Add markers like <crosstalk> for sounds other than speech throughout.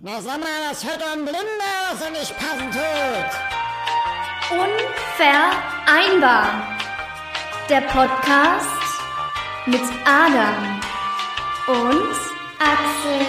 Na sag mal, das hört ein Blinder, was er nicht passen tut. Unvereinbar. Der Podcast mit Adam und Axel.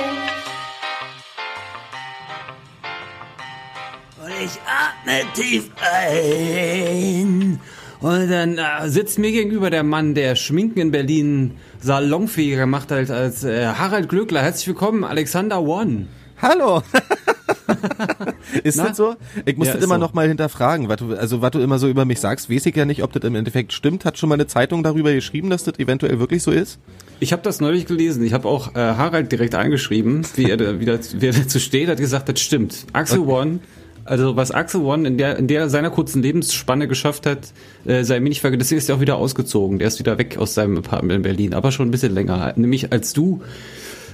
Und ich atme tief ein. Und dann äh, sitzt mir gegenüber der Mann, der Schminken in Berlin salonfähiger macht als, als äh, Harald Glöckler. Herzlich willkommen, Alexander One. Hallo. <laughs> ist Na? das so? Ich muss Ja, das immer so. noch mal hinterfragen, was du, also was du immer so über mich sagst, weiß ich ja nicht, ob das im Endeffekt stimmt. Hat schon mal eine Zeitung darüber geschrieben, dass das eventuell wirklich so ist? Ich habe das neulich gelesen. Ich habe auch äh, Harald direkt angeschrieben, wie er, wie, das, wie er dazu steht. Hat gesagt, das stimmt. Axel One, also was Axel One in der, in der seiner kurzen Lebensspanne geschafft hat, äh, sei mir nicht vergessen, deswegen ist er auch wieder ausgezogen. Der ist wieder weg aus seinem Apartment in Berlin, aber schon ein bisschen länger. Nämlich als du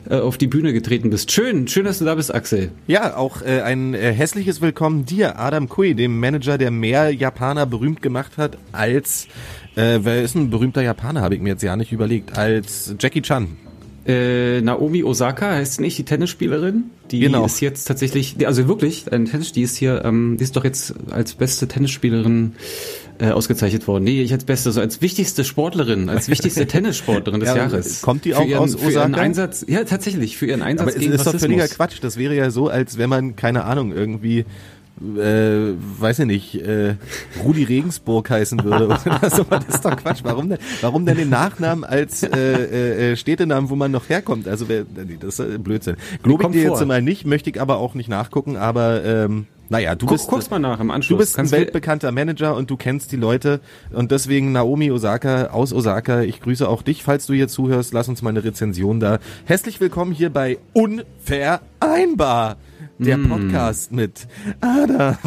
äh, auf die Bühne getreten bist. Schön, schön, dass du da bist, Axel. Ja, auch äh, ein äh, hässliches Willkommen dir, Adam Kui, dem Manager, der mehr Japaner berühmt gemacht hat als, äh, wer ist ein berühmter Japaner, habe ich mir jetzt ja nicht überlegt, als Jackie Chan. Äh, Naomi Osaka heißt nicht die Tennisspielerin. Die Genau. ist jetzt tatsächlich, also wirklich, ein Tennis, die ist hier, ähm, die ist doch jetzt als beste Tennisspielerin äh, ausgezeichnet worden. Nee, ich als beste, so als wichtigste Sportlerin, als <laughs> wichtigste Tennissportlerin des Ja, Jahres. kommt die auch ihren, aus Für ihren Osaka? Einsatz, ja tatsächlich, für ihren Einsatz Aber gegen ist doch Rassismus. völliger Quatsch. Das wäre ja so, als wenn man, keine Ahnung, irgendwie äh, weiß ich nicht, äh, Rudi Regensburg heißen würde. oder <laughs> so. das ist doch Quatsch. Warum denn, warum denn den Nachnamen als äh, äh, äh, Städtenamen, wo man noch herkommt? Also wer, das ist Blödsinn. Glaube ich dir vor. jetzt mal nicht, möchte ich aber auch nicht nachgucken, aber ähm, naja, du Guck, bist guck's mal nach im Du Anschluss. bist ein Kannst du- weltbekannter Manager und du kennst die Leute und deswegen Naomi Osaka aus Osaka. Ich grüße auch dich, falls du hier zuhörst. Lass uns mal eine Rezension da. Herzlich willkommen hier bei Unvereinbar, der Mm. Podcast mit Adam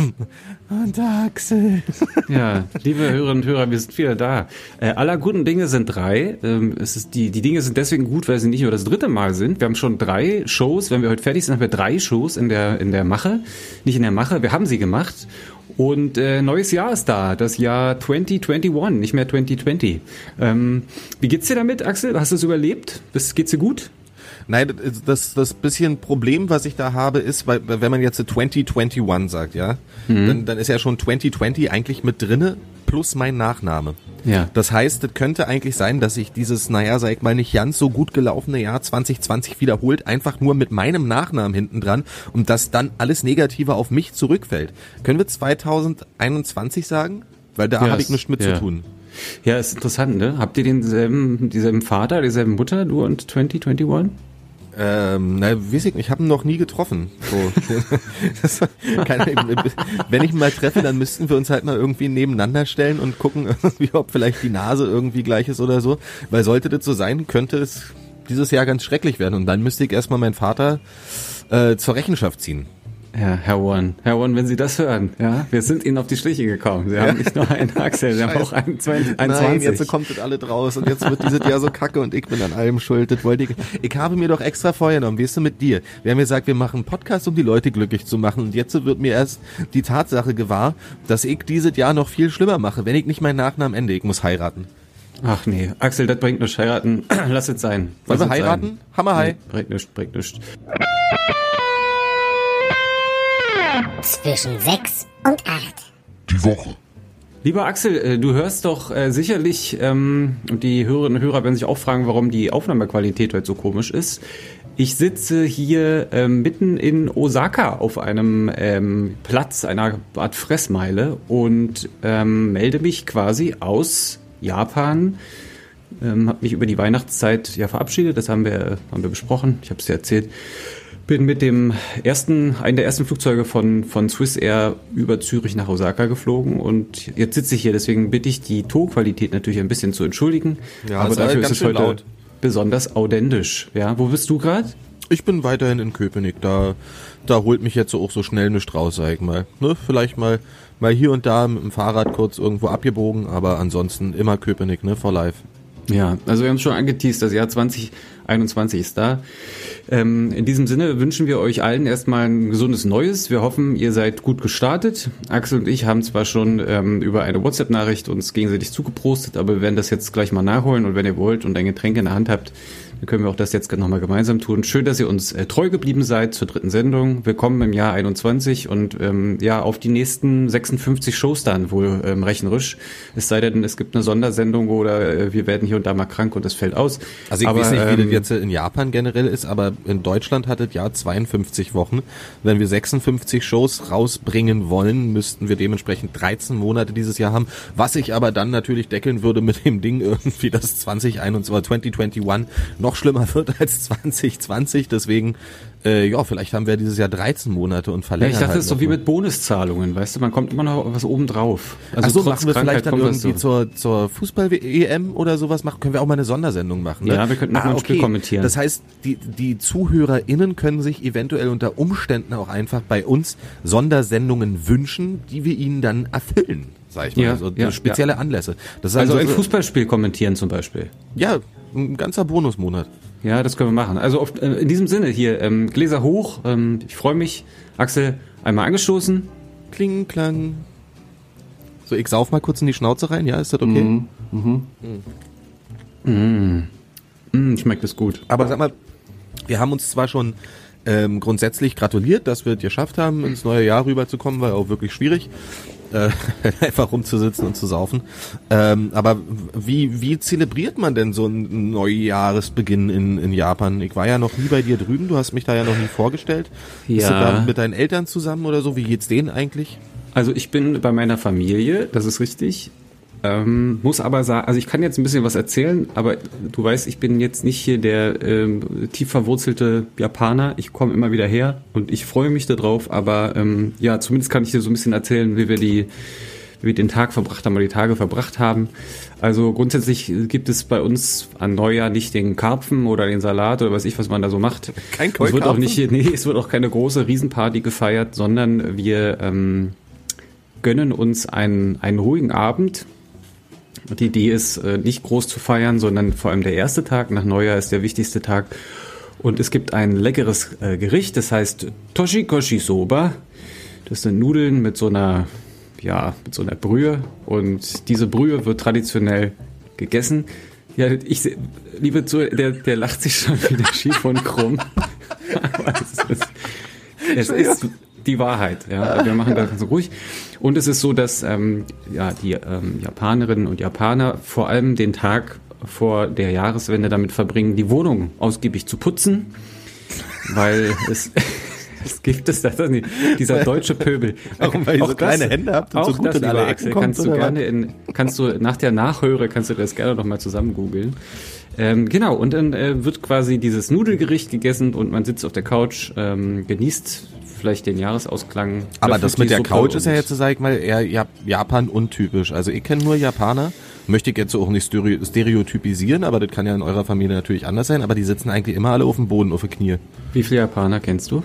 und Axel. <laughs> Ja, liebe Hörerinnen und Hörer, wir sind wieder da. Äh, aller guten Dinge sind drei. Ähm, es ist die, die Dinge sind deswegen gut, weil sie nicht nur das dritte Mal sind. Wir haben schon drei Shows. Wenn wir heute fertig sind, haben wir drei Shows in der, in der Mache. Nicht in der Mache, wir haben sie gemacht. Und äh, neues Jahr ist da, das Jahr 2021, nicht mehr 2020. Ähm, wie geht's dir damit, Axel? Hast du es überlebt? Geht's dir gut? Nein, das, das, bisschen Problem, was ich da habe, ist, weil, wenn man jetzt 2021 sagt, ja, Mhm. dann, dann ist ja schon 2020 eigentlich mit drinne plus mein Nachname. Ja. Das heißt, es könnte eigentlich sein, dass sich dieses, naja, sag ich mal, nicht ganz so gut gelaufene Jahr 2020 wiederholt, einfach nur mit meinem Nachnamen hinten dran und dass dann alles Negative auf mich zurückfällt. Können wir 2021 sagen? Weil da Ja, habe ich nichts mit ja. zu tun. Ja, ist interessant, ne? Habt ihr denselben, dieselben Vater, dieselben Mutter, du und 2021? Ähm, na, weiß ich nicht, ich habe ihn noch nie getroffen. So. <laughs> keine, wenn ich ihn mal treffe, dann müssten wir uns halt mal irgendwie nebeneinander stellen und gucken, <laughs> ob vielleicht die Nase irgendwie gleich ist oder so. Weil sollte das so sein, könnte es dieses Jahr ganz schrecklich werden. Und dann müsste ich erstmal meinen Vater äh, zur Rechenschaft ziehen. Ja, Herr One. Herr One, wenn Sie das hören, ja, wir sind Ihnen auf die Schliche gekommen. Sie haben nicht nur einen Axel, Sie haben auch einen 20, Nein, 21. jetzt kommt das alle draus und jetzt wird dieses Jahr so kacke und ich bin an allem schuld. Das wollte ich. Ich habe mir doch extra vorgenommen, weißt du, mit dir. Wir haben gesagt, wir machen einen Podcast, um die Leute glücklich zu machen. Und jetzt wird mir erst die Tatsache gewahr, dass ich dieses Jahr noch viel schlimmer mache, wenn ich nicht meinen Nachnamen ende. Ich muss heiraten. Ach nee, Axel, das bringt nichts. Heiraten, <clears throat> lass es sein. Wollen Lass wir es heiraten? Sein. Hammer, hi. Nee, bringt nichts, bringt nichts. Zwischen sechs und acht. Die Woche. Lieber Axel, äh, du hörst doch äh, sicherlich, ähm, und die Hörerinnen und Hörer werden sich auch fragen, warum die Aufnahmequalität heute so komisch ist. Ich sitze hier ähm, mitten in Osaka auf einem ähm, Platz, einer Art Fressmeile und ähm, melde mich quasi aus Japan. Ähm, habe mich über die Weihnachtszeit ja verabschiedet, das haben wir, haben wir besprochen, ich habe es dir erzählt. Bin mit dem ersten, einen der ersten Flugzeuge von, von Swiss Air über Zürich nach Osaka geflogen und jetzt sitze ich hier, deswegen bitte ich die Tonqualität natürlich ein bisschen zu entschuldigen. Ja, aber dafür ist es heute laut. besonders authentisch. Ja, wo bist du gerade? Ich bin weiterhin in Köpenick. Da, da holt mich jetzt auch so schnell nichts raus, sag ich mal. Ne? Vielleicht mal, mal hier und da mit dem Fahrrad kurz irgendwo abgebogen, aber ansonsten immer Köpenick, ne, for life. Ja, also wir haben es schon angeteased, das Jahr 2021 ist da. Ähm, in diesem Sinne wünschen wir euch allen erstmal ein gesundes Neues. Wir hoffen, ihr seid gut gestartet. Axel und ich haben zwar schon ähm, über eine WhatsApp-Nachricht uns gegenseitig zugeprostet, aber wir werden das jetzt gleich mal nachholen und wenn ihr wollt und ein Getränk in der Hand habt, Dann können wir auch das jetzt nochmal gemeinsam tun. Schön, dass ihr uns äh, treu geblieben seid zur dritten Sendung. Willkommen im Jahr 21 und ähm, ja, auf die nächsten 56 Shows dann wohl ähm, rechnerisch. Es sei denn, es gibt eine Sondersendung oder äh, wir werden hier und da mal krank und es fällt aus. Also ich aber, weiß nicht, wie ähm, das jetzt in Japan generell ist, aber in Deutschland hat das Jahr 52 Wochen. Wenn wir 56 Shows rausbringen wollen, müssten wir dementsprechend 13 Monate dieses Jahr haben, was ich aber dann natürlich deckeln würde mit dem Ding <laughs> irgendwie, dass 2021 oder 2021 noch schlimmer wird als 2020. Deswegen, äh, ja, vielleicht haben wir dieses Jahr 13 Monate und Ja, verlängern ich dachte, halt das ist so noch wie mit Bonuszahlungen, weißt du, man kommt immer noch was oben drauf. Also so trotz machen wir Krankheit vielleicht dann irgendwie so. zur, zur Fußball-EM oder sowas machen, können wir auch mal eine Sondersendung machen. Ne? Ja, wir könnten auch mal ein Spiel kommentieren. Das heißt, die, die ZuhörerInnen können sich eventuell unter Umständen auch einfach bei uns Sondersendungen wünschen, die wir ihnen dann erfüllen, sag ich mal. Ja, also ja, spezielle Anlässe. Das ist Also ein so- Fußballspiel kommentieren zum Beispiel. Ja, ein ganzer Bonusmonat. Ja, das können wir machen. Also auf, äh, in diesem Sinne hier, ähm, Gläser hoch, ähm, ich freue mich. Axel, einmal angestoßen. Kling, klang. So, ich sauf mal kurz in die Schnauze rein, ja, ist das okay? Mm, schmeckt es gut. Aber sag mal, wir haben uns zwar schon ähm, grundsätzlich gratuliert, dass wir es geschafft haben, ins neue Jahr rüberzukommen, war auch wirklich schwierig, äh, <laughs> einfach rumzusitzen und zu saufen. Ähm, aber wie, wie zelebriert man denn so einen Neujahresbeginn in, in Japan? Ich war ja noch nie bei dir drüben, du hast mich da ja noch nie vorgestellt. Bist du Ja. da mit deinen Eltern zusammen oder so? Wie geht's denen eigentlich? Also ich bin bei meiner Familie, das ist richtig. Ähm, muss aber sagen, also ich kann jetzt ein bisschen was erzählen, aber du weißt, ich bin jetzt nicht hier der ähm, tief verwurzelte Japaner. Ich komme immer wieder her und ich freue mich darauf, aber ähm, ja, zumindest kann ich dir so ein bisschen erzählen, wie wir die wie wir den Tag verbracht haben oder die Tage verbracht haben. Also grundsätzlich gibt es bei uns an Neujahr nicht den Karpfen oder den Salat oder weiß ich, was man da so macht. Kein Es wird auch nicht, nee, es wird auch keine große Riesenparty gefeiert, sondern wir ähm, gönnen uns einen, einen ruhigen Abend. Die Idee ist, äh, nicht groß zu feiern, sondern vor allem der erste Tag nach Neujahr ist der wichtigste Tag. Und es gibt ein leckeres äh, Gericht, das heißt Toshikoshi Soba. Das sind Nudeln mit so einer, ja, mit so einer Brühe. Und diese Brühe wird traditionell gegessen. Ja, ich, liebe Zuhörer, der, der lacht sich schon wieder schief und krumm. <laughs> Aber es ist, es ist die Wahrheit. Ja, wir machen das ganz ruhig. Und es ist so, dass ähm, ja, die ähm, Japanerinnen und Japaner vor allem den Tag vor der Jahreswende damit verbringen, die Wohnung ausgiebig zu putzen, weil <laughs> es es gibt es das nicht. Dieser deutsche Pöbel. Warum? Weil ihr so kleine Hände habt und auch so gut das, in alle Axel, kommt, kannst du gerne in, kannst du nach der Nachhöre kannst du das gerne noch mal zusammen googeln. Ähm, genau, und dann äh, wird quasi dieses Nudelgericht gegessen und man sitzt auf der Couch, ähm, genießt vielleicht den Jahresausklang. Aber das mit der Suppe Couch ist ja jetzt, sag ich mal, eher Jap- Japan untypisch. Also ich kenne nur Japaner, möchte ich jetzt auch nicht stereo- stereotypisieren, aber das kann ja in eurer Familie natürlich anders sein, aber die sitzen eigentlich immer alle auf dem Boden, auf den Knie. Wie viele Japaner kennst du?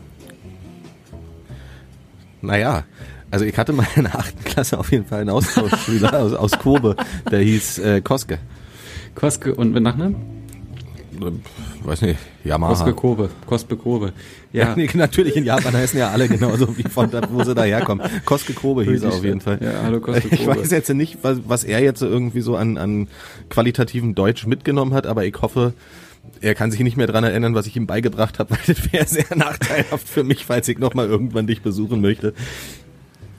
Naja, also ich hatte mal in der achten Klasse auf jeden Fall einen Austauschschüler <laughs> aus, aus Kobe, der hieß äh, Koske. Koske und mit Nachnamen? Ähm, Weiß nicht, Yamaha. Koske Kobe. Koske Kobe. Ja, <laughs> Ja. nee, natürlich in Japan heißen ja alle genauso wie von da, wo sie daherkommen. Koske Kobe hieß er auf jeden Fall. Ja, hallo Koske <laughs> Ich weiß jetzt nicht, was, was er jetzt irgendwie so an, an qualitativen Deutsch mitgenommen hat, aber ich hoffe, er kann sich nicht mehr dran erinnern, was ich ihm beigebracht habe, <laughs> weil das wäre sehr nachteilhaft für mich, falls ich nochmal irgendwann dich besuchen möchte.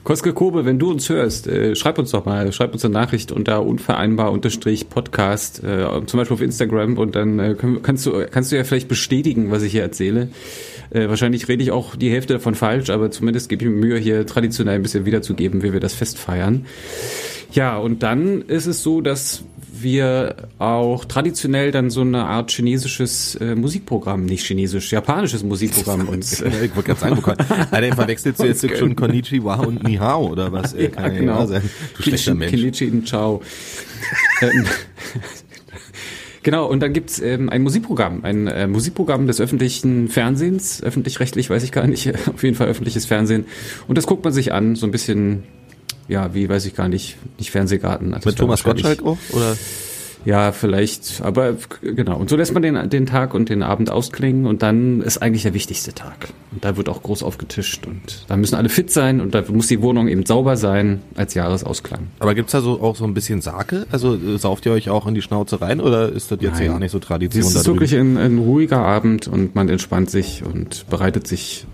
Koske Kobe, wenn du uns hörst, äh, schreib uns doch mal, schreib uns eine Nachricht unter unvereinbar unterstrich Podcast, äh, zum Beispiel auf Instagram und dann äh, kannst du kannst du ja vielleicht bestätigen, was ich hier erzähle. Äh, wahrscheinlich rede ich auch die Hälfte davon falsch, aber zumindest gebe ich mir Mühe, hier traditionell ein bisschen wiederzugeben, wie wir das Fest feiern. Ja, und dann ist es so, dass wir auch traditionell dann so eine Art chinesisches äh, Musikprogramm, nicht chinesisch, japanisches Musikprogramm uns. Äh, Ich wollte gerade sagen, <laughs> Alter, verwechselst du jetzt schon Konnichiwa und Nihao oder was? Äh, kann ja nicht wahr sein. Du schlechter Mensch. Kinichi in Ciao. ähm, <laughs> Genau, und dann gibt's ähm, ein Musikprogramm, ein äh, Musikprogramm des öffentlichen Fernsehens, öffentlich-rechtlich, weiß ich gar nicht, <laughs> auf jeden Fall öffentliches Fernsehen. Und das guckt man sich an, so ein bisschen, ja, wie weiß ich gar nicht, nicht Fernsehgarten. Das Mit Thomas Gottschalk auch? Oder? Ja, vielleicht, aber genau. Und so lässt man den, den Tag und den Abend ausklingen und dann ist eigentlich der wichtigste Tag. Und da wird auch groß aufgetischt und da müssen alle fit sein und da muss die Wohnung eben sauber sein als Jahresausklang. Aber gibt's da so auch so ein bisschen Sake? Also äh, sauft ihr euch auch in die Schnauze rein oder ist das jetzt Nein. ja nicht so Tradition Es ist wirklich ein, ein ruhiger Abend und man entspannt sich und bereitet sich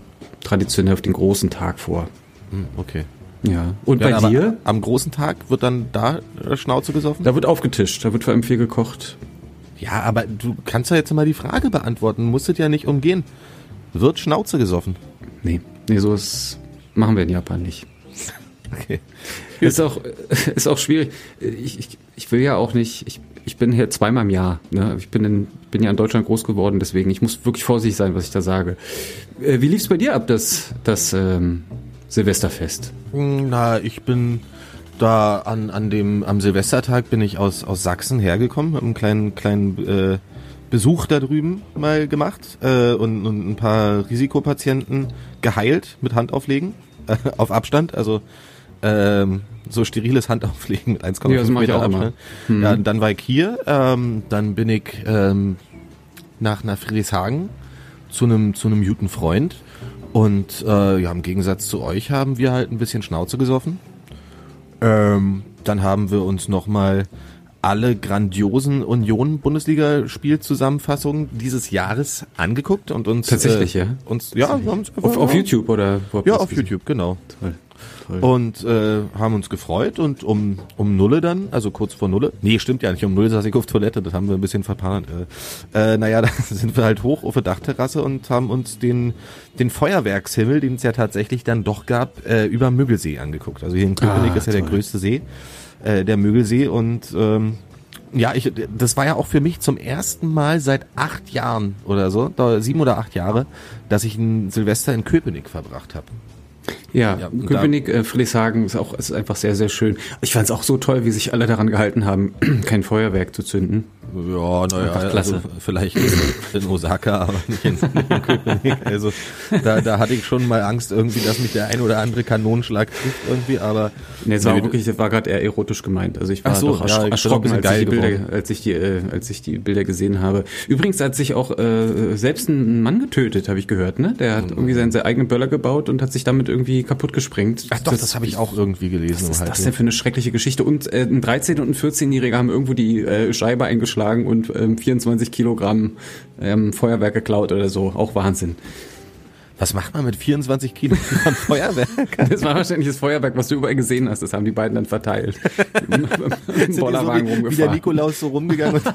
traditionell auf den großen Tag vor. Hm, Okay. Ja. Und Ja, bei dir? Am großen Tag wird dann da äh, Schnauze gesoffen? Da wird aufgetischt, da wird vor allem viel gekocht. Ja, aber du kannst ja jetzt mal die Frage beantworten. Musstet ja nicht umgehen. Wird Schnauze gesoffen? Nee, nee, so ist, machen wir in Japan nicht. Okay. <laughs> Ist auch, <laughs> ist auch schwierig. Ich, ich, ich will ja auch nicht, ich, ich bin hier zweimal im Jahr. Ne? Ich bin, in, bin ja in Deutschland groß geworden, deswegen ich muss wirklich vorsichtig sein, was ich da sage. Äh, Wie lief's bei dir ab, das, das ähm, Silvesterfest? Hm, Na, ich bin da an, an dem, am Silvestertag bin ich aus, aus Sachsen hergekommen, habe einen kleinen, kleinen äh, Besuch da drüben mal gemacht äh, und, und ein paar Risikopatienten geheilt mit Handauflegen äh, <laughs> auf Abstand, also ähm, so steriles Handauflegen mit 1,5 Ja, Meter. Abstand. Ja, dann war ich hier, ähm, dann bin ich ähm, nach, nach Friedrichshagen zu einem zu einem guten Freund und äh, ja, im Gegensatz zu euch haben wir halt ein bisschen Schnauze gesoffen. Ähm, dann haben wir uns nochmal alle grandiosen Union-Bundesliga-Spielzusammenfassungen dieses Jahres angeguckt und uns Tatsächlich, äh, ja? uns ja, wir einfach- Auf, auf YouTube oder wo ja auf gesehen? YouTube genau Toll. Und äh, haben uns gefreut und um um Nulle dann, also kurz vor Nulle, nee, stimmt ja nicht, um Nulle saß ich auf Toilette, das haben wir ein bisschen verplant. Äh, äh, naja, <laughs> da sind wir halt hoch auf der Dachterrasse und haben uns den den Feuerwerkshimmel, den es ja tatsächlich dann doch gab, äh, über Müggelsee angeguckt. Also hier in Köpenick Ah, ist ja der toll. größte See, äh, der Müggelsee und ähm, ja, ich, das war ja auch für mich zum ersten Mal seit acht Jahren oder so, sieben oder acht Jahre, dass ich ein Silvester in Köpenick verbracht habe. Ja, Ja, Köpenick, äh, Friedrichshagen ist auch ist einfach sehr, sehr schön. Ich fand es auch so toll, wie sich alle daran gehalten haben, <clears throat> kein Feuerwerk zu zünden. Ja, naja, also vielleicht in Osaka, aber nicht in, in Köpenick. Also da, da hatte ich schon mal Angst irgendwie, dass mich der ein oder andere Kanonenschlag trifft irgendwie, aber Nee, es war Nee, wirklich, das war gerade eher erotisch gemeint. Also ich war so, doch ja, erschrocken, als ich, die Bilder, als, ich die, äh, als ich die Bilder gesehen habe. Übrigens hat sich auch äh, selbst ein Mann getötet, habe ich gehört. Ne? Der hat irgendwie seinen, seinen eigenen Böller gebaut und hat sich damit irgendwie kaputt gesprengt. ach doch, das, habe ich auch irgendwie gelesen. Was ist halt, das denn für eine schreckliche Geschichte? Und äh, ein 13- und ein 14-Jähriger haben irgendwo die äh, Scheibe eingeschlagen und ähm, 24 Kilogramm ähm, Feuerwerk geklaut oder so. Auch Wahnsinn. Was macht man mit 24 Kilo an Feuerwerk? Das war wahrscheinlich das Feuerwerk, was du überall gesehen hast. Das haben die beiden dann verteilt. <laughs> Im Sind die so Bollerwagen wie, wie der rumgefahren. Nikolaus so rumgegangen und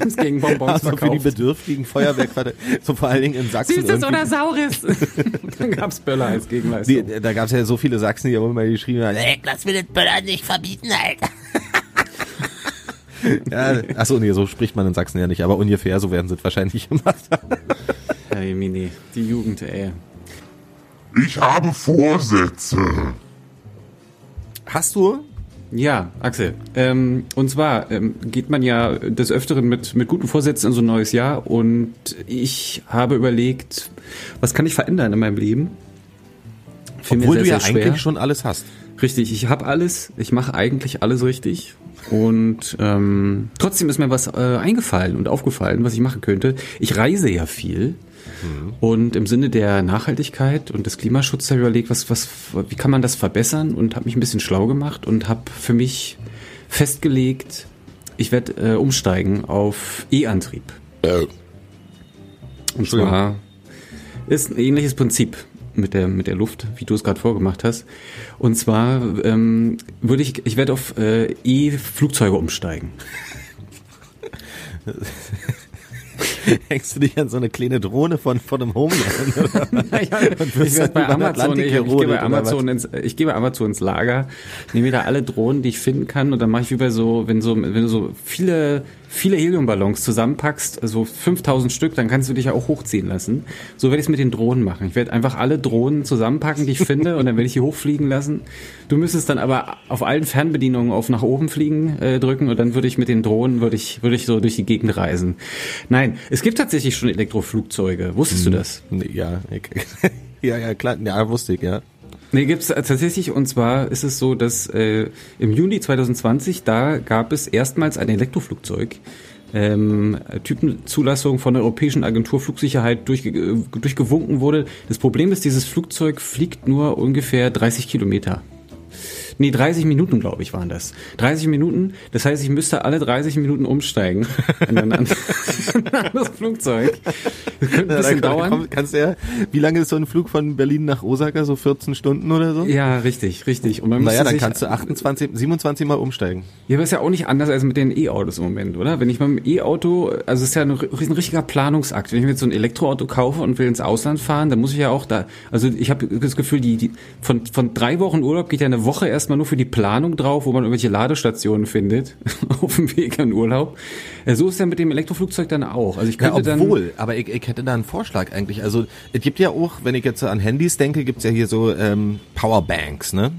<laughs> es gegen Bonbons <laughs> so für die verkauft. Bedürftigen Feuerwerk verteilt. So vor allen Dingen in Sachsen. Süßes irgendwie. oder Saures? dann gab's Böller als Gegenleistung. Die, da gab es ja so viele Sachsen, die haben immer geschrieben haben, Ey, lass mir den Böller nicht verbieten, Alter. <laughs> ja, achso, nee, so spricht man in Sachsen ja nicht, aber ungefähr so werden sie es wahrscheinlich immer sagen. Hey, Mini, die Jugend, ey. Ich habe Vorsätze. Hast du? Ja, Axel. Ähm, und zwar ähm, geht man ja des Öfteren mit, mit guten Vorsätzen in so ein neues Jahr und ich habe überlegt, was kann ich verändern in meinem Leben? Obwohl sehr, du ja sehr schwer. eigentlich schon alles hast. Richtig, ich habe alles, ich mache eigentlich alles richtig. Und ähm, trotzdem ist mir was äh, eingefallen und aufgefallen, was ich machen könnte. Ich reise ja viel. Und im Sinne der Nachhaltigkeit und des Klimaschutzes habe ich überlegt, was, was, wie kann man das verbessern und habe mich ein bisschen schlau gemacht und habe für mich festgelegt, ich werde äh, umsteigen auf E-Antrieb. Und Entschuldigung. zwar ist ein ähnliches Prinzip mit der, mit der Luft, wie du es gerade vorgemacht hast. Und zwar ähm, würde ich, ich werde auf äh, E-Flugzeuge umsteigen. <laughs> Hängst du dich an so eine kleine Drohne von, von einem Homeland? oder? <laughs> Naja, ich werde bei über Amazon, ich, ich, gehe bei Amazon ins, ich gehe bei Amazon ins Lager, nehme mir da alle Drohnen, die ich finden kann, und dann mache ich wie bei so, wenn so, wenn du so viele, viele Heliumballons zusammenpackst, also 5000 Stück, dann kannst du dich ja auch hochziehen lassen. So werde ich es mit den Drohnen machen. Ich werde einfach alle Drohnen zusammenpacken, die ich finde, und dann werde ich die hochfliegen lassen. Du müsstest dann aber auf allen Fernbedienungen auf nach oben fliegen äh, drücken, und dann würde ich mit den Drohnen, würde ich, würde ich so durch die Gegend reisen. Nein, es gibt tatsächlich schon Elektroflugzeuge. Wusstest du das? Ja, <laughs> ja, ja, klar, ja, wusste ich, ja. Nee, gibt's tatsächlich. Und zwar ist es so, dass äh, im Juni 2020, da gab es erstmals ein Elektroflugzeug. Ähm, Typenzulassung von der Europäischen Agentur Flugsicherheit durchge äh, durchgewunken wurde. Das Problem ist, dieses Flugzeug fliegt nur ungefähr 30 Kilometer. Nee, 30 Minuten, glaube ich, waren das. 30 Minuten, das heißt, ich müsste alle 30 Minuten umsteigen in ein, an- <laughs> in ein anderes Flugzeug. Das könnte ein bisschen Da dauern. komm- Kannst du ja, wie lange ist so ein Flug von Berlin nach Osaka? So 14 Stunden oder so? Ja, richtig, richtig. Und man Naja, dann kannst du 28, 27 Mal umsteigen. Ja, aber ist ja auch nicht anders als mit den E-Autos im Moment, oder? Wenn ich mit dem E-Auto, also es ist ja ein, ein richtiger Planungsakt. Wenn ich mir jetzt so ein Elektroauto kaufe und will ins Ausland fahren, dann muss ich ja auch da, also ich habe das Gefühl, die, die von, von drei Wochen Urlaub geht ja eine Woche erstmal nur für die Planung drauf, wo man irgendwelche Ladestationen findet <laughs> auf dem Weg in Urlaub. Äh, So ist ja mit dem Elektroflugzeug dann auch. Also ich Ja, könnte dann obwohl, aber ich, ich hätte da einen Vorschlag eigentlich. Also es gibt ja auch, wenn ich jetzt so an Handys denke, gibt's ja hier so ähm, Powerbanks, ne?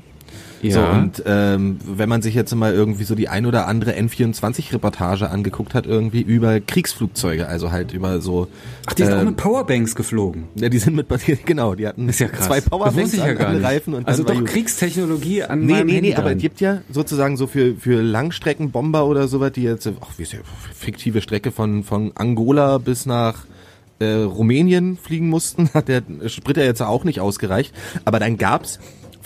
Ja, So, und ähm, wenn man sich jetzt mal irgendwie so die ein oder andere N24-Reportage angeguckt hat, irgendwie über Kriegsflugzeuge, also halt über so. ach, die sind auch ähm, mit Powerbanks geflogen. ja, die sind mit, <laughs> genau, die hatten ja zwei Powerbanks ja an, an. Reifen und also doch. Kriegstechnologie an Nee, nee, nee, aber es gibt ja sozusagen so für, für Langstreckenbomber oder sowas, die jetzt, ach, wie ist ja, fiktive Strecke von, von Angola bis nach äh, Rumänien fliegen mussten, <laughs> hat der Sprit ja jetzt auch nicht ausgereicht. Aber dann gab's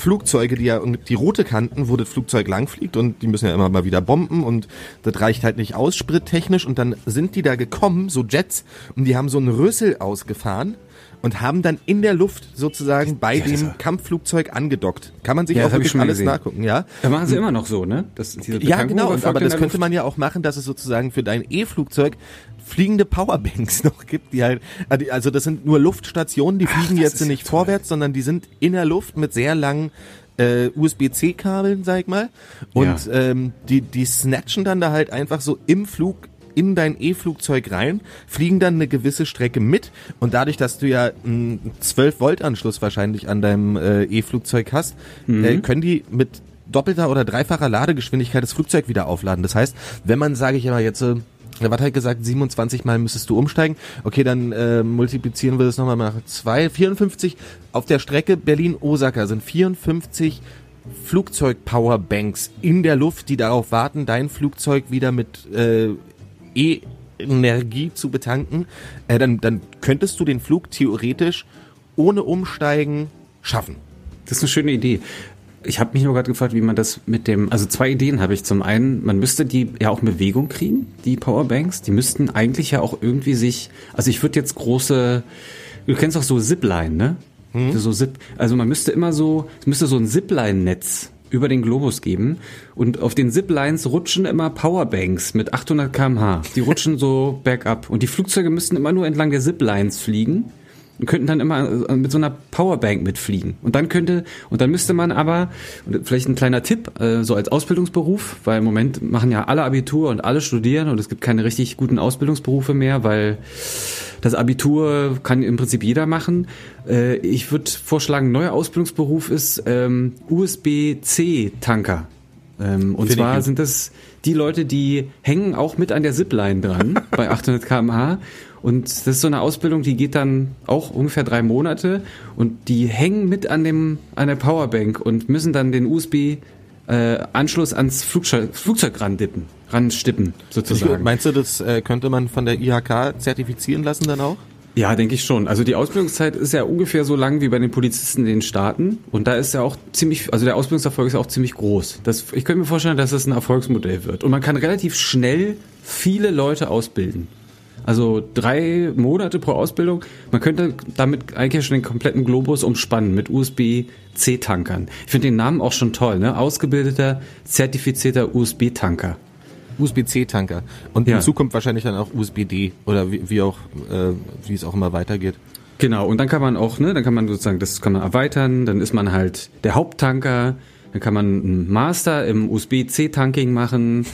Flugzeuge, die ja die Route kannten, wo das Flugzeug lang fliegt und die müssen ja immer mal wieder bomben und das reicht halt nicht aus, sprittechnisch. Und dann sind die da gekommen, so Jets, und die haben so einen Rüssel ausgefahren und haben dann in der Luft sozusagen bei Ja, dem Kampfflugzeug angedockt. Kann man sich Ja, auch wirklich alles gesehen. nachgucken, ja? Da machen sie immer noch so, ne? Das, Ja, genau, und, aber das könnte Luft. man ja auch machen, dass es sozusagen für dein E-Flugzeug fliegende Powerbanks <laughs> noch gibt, die halt, also das sind nur Luftstationen, die fliegen das jetzt ja nicht toll. vorwärts, sondern die sind in der Luft mit sehr langen äh, USB-C-Kabeln, sag ich mal. Und ähm, die, die snatchen dann da halt einfach so im Flug in dein E-Flugzeug rein, fliegen dann eine gewisse Strecke mit und dadurch, dass du ja einen 12-Volt-Anschluss wahrscheinlich an deinem äh, E-Flugzeug hast, äh, können die mit doppelter oder dreifacher Ladegeschwindigkeit das Flugzeug wieder aufladen. Das heißt, wenn man, sage ich immer jetzt, äh, was hat gesagt, 27 Mal müsstest du umsteigen. Okay, dann äh, multiplizieren wir das nochmal nach zwei, 54 auf der Strecke Berlin-Osaka sind 54 Flugzeug-Powerbanks in der Luft, die darauf warten, dein Flugzeug wieder mit äh, E-Energie zu betanken. Äh, dann, dann könntest du den Flug theoretisch ohne Umsteigen schaffen. Das ist eine schöne Idee. Ich habe mich nur gerade gefragt, wie man das mit dem, also zwei Ideen habe ich. Zum einen, man müsste die ja auch in Bewegung kriegen, die Powerbanks. Die müssten eigentlich ja auch irgendwie sich, also ich würde jetzt große, du kennst doch so Zipline, ne? So Zip, also man müsste immer so, es müsste so ein Zipline-Netz über den Globus geben. Und auf den Ziplines rutschen immer Powerbanks mit 800 km/h. Die rutschen so <laughs> bergab. Und die Flugzeuge müssten immer nur entlang der Ziplines fliegen und könnten dann immer äh, mit so einer Powerbank mitfliegen. Und dann könnte, und dann müsste man aber, vielleicht ein kleiner Tipp, äh, so als Ausbildungsberuf, weil im Moment machen ja alle Abitur und alle studieren und es gibt keine richtig guten Ausbildungsberufe mehr, weil das Abitur kann im Prinzip jeder machen. Äh, ich würde vorschlagen, ein neuer Ausbildungsberuf ist ähm, USB-C-Tanker. Ähm, und Find zwar sind das die Leute, die hängen auch mit an der Zipline dran <laughs> bei 800 km/h. Und das ist so eine Ausbildung, die geht dann auch ungefähr drei Monate und die hängen mit an dem an der Powerbank und müssen dann den USB äh, ans Flugzeug, Flugzeug randippen, ranstippen sozusagen. Meinst du, das äh, könnte man von der IHK zertifizieren lassen dann auch? Ja, denke ich schon. Also die Ausbildungszeit ist ja ungefähr so lang wie bei den Polizisten in den Staaten. Und da ist ja auch ziemlich, also der Ausbildungserfolg ist ja auch ziemlich groß. Das, ich könnte mir vorstellen, dass das ein Erfolgsmodell wird. Und man kann relativ schnell viele Leute ausbilden. Also drei Monate pro Ausbildung. Man könnte damit eigentlich schon den kompletten Globus umspannen mit USB-C-Tankern. Ich finde den Namen auch schon toll, ne? Ausgebildeter, zertifizierter USB-Tanker. USB-C-Tanker. Und Ja. in Zukunft wahrscheinlich dann auch USB-D oder wie, wie auch, äh, wie es auch immer weitergeht. Genau, und dann kann man auch, ne, dann kann man sozusagen, das kann man erweitern, dann ist man halt der Haupttanker, dann kann man einen Master im USB-C-Tanking machen.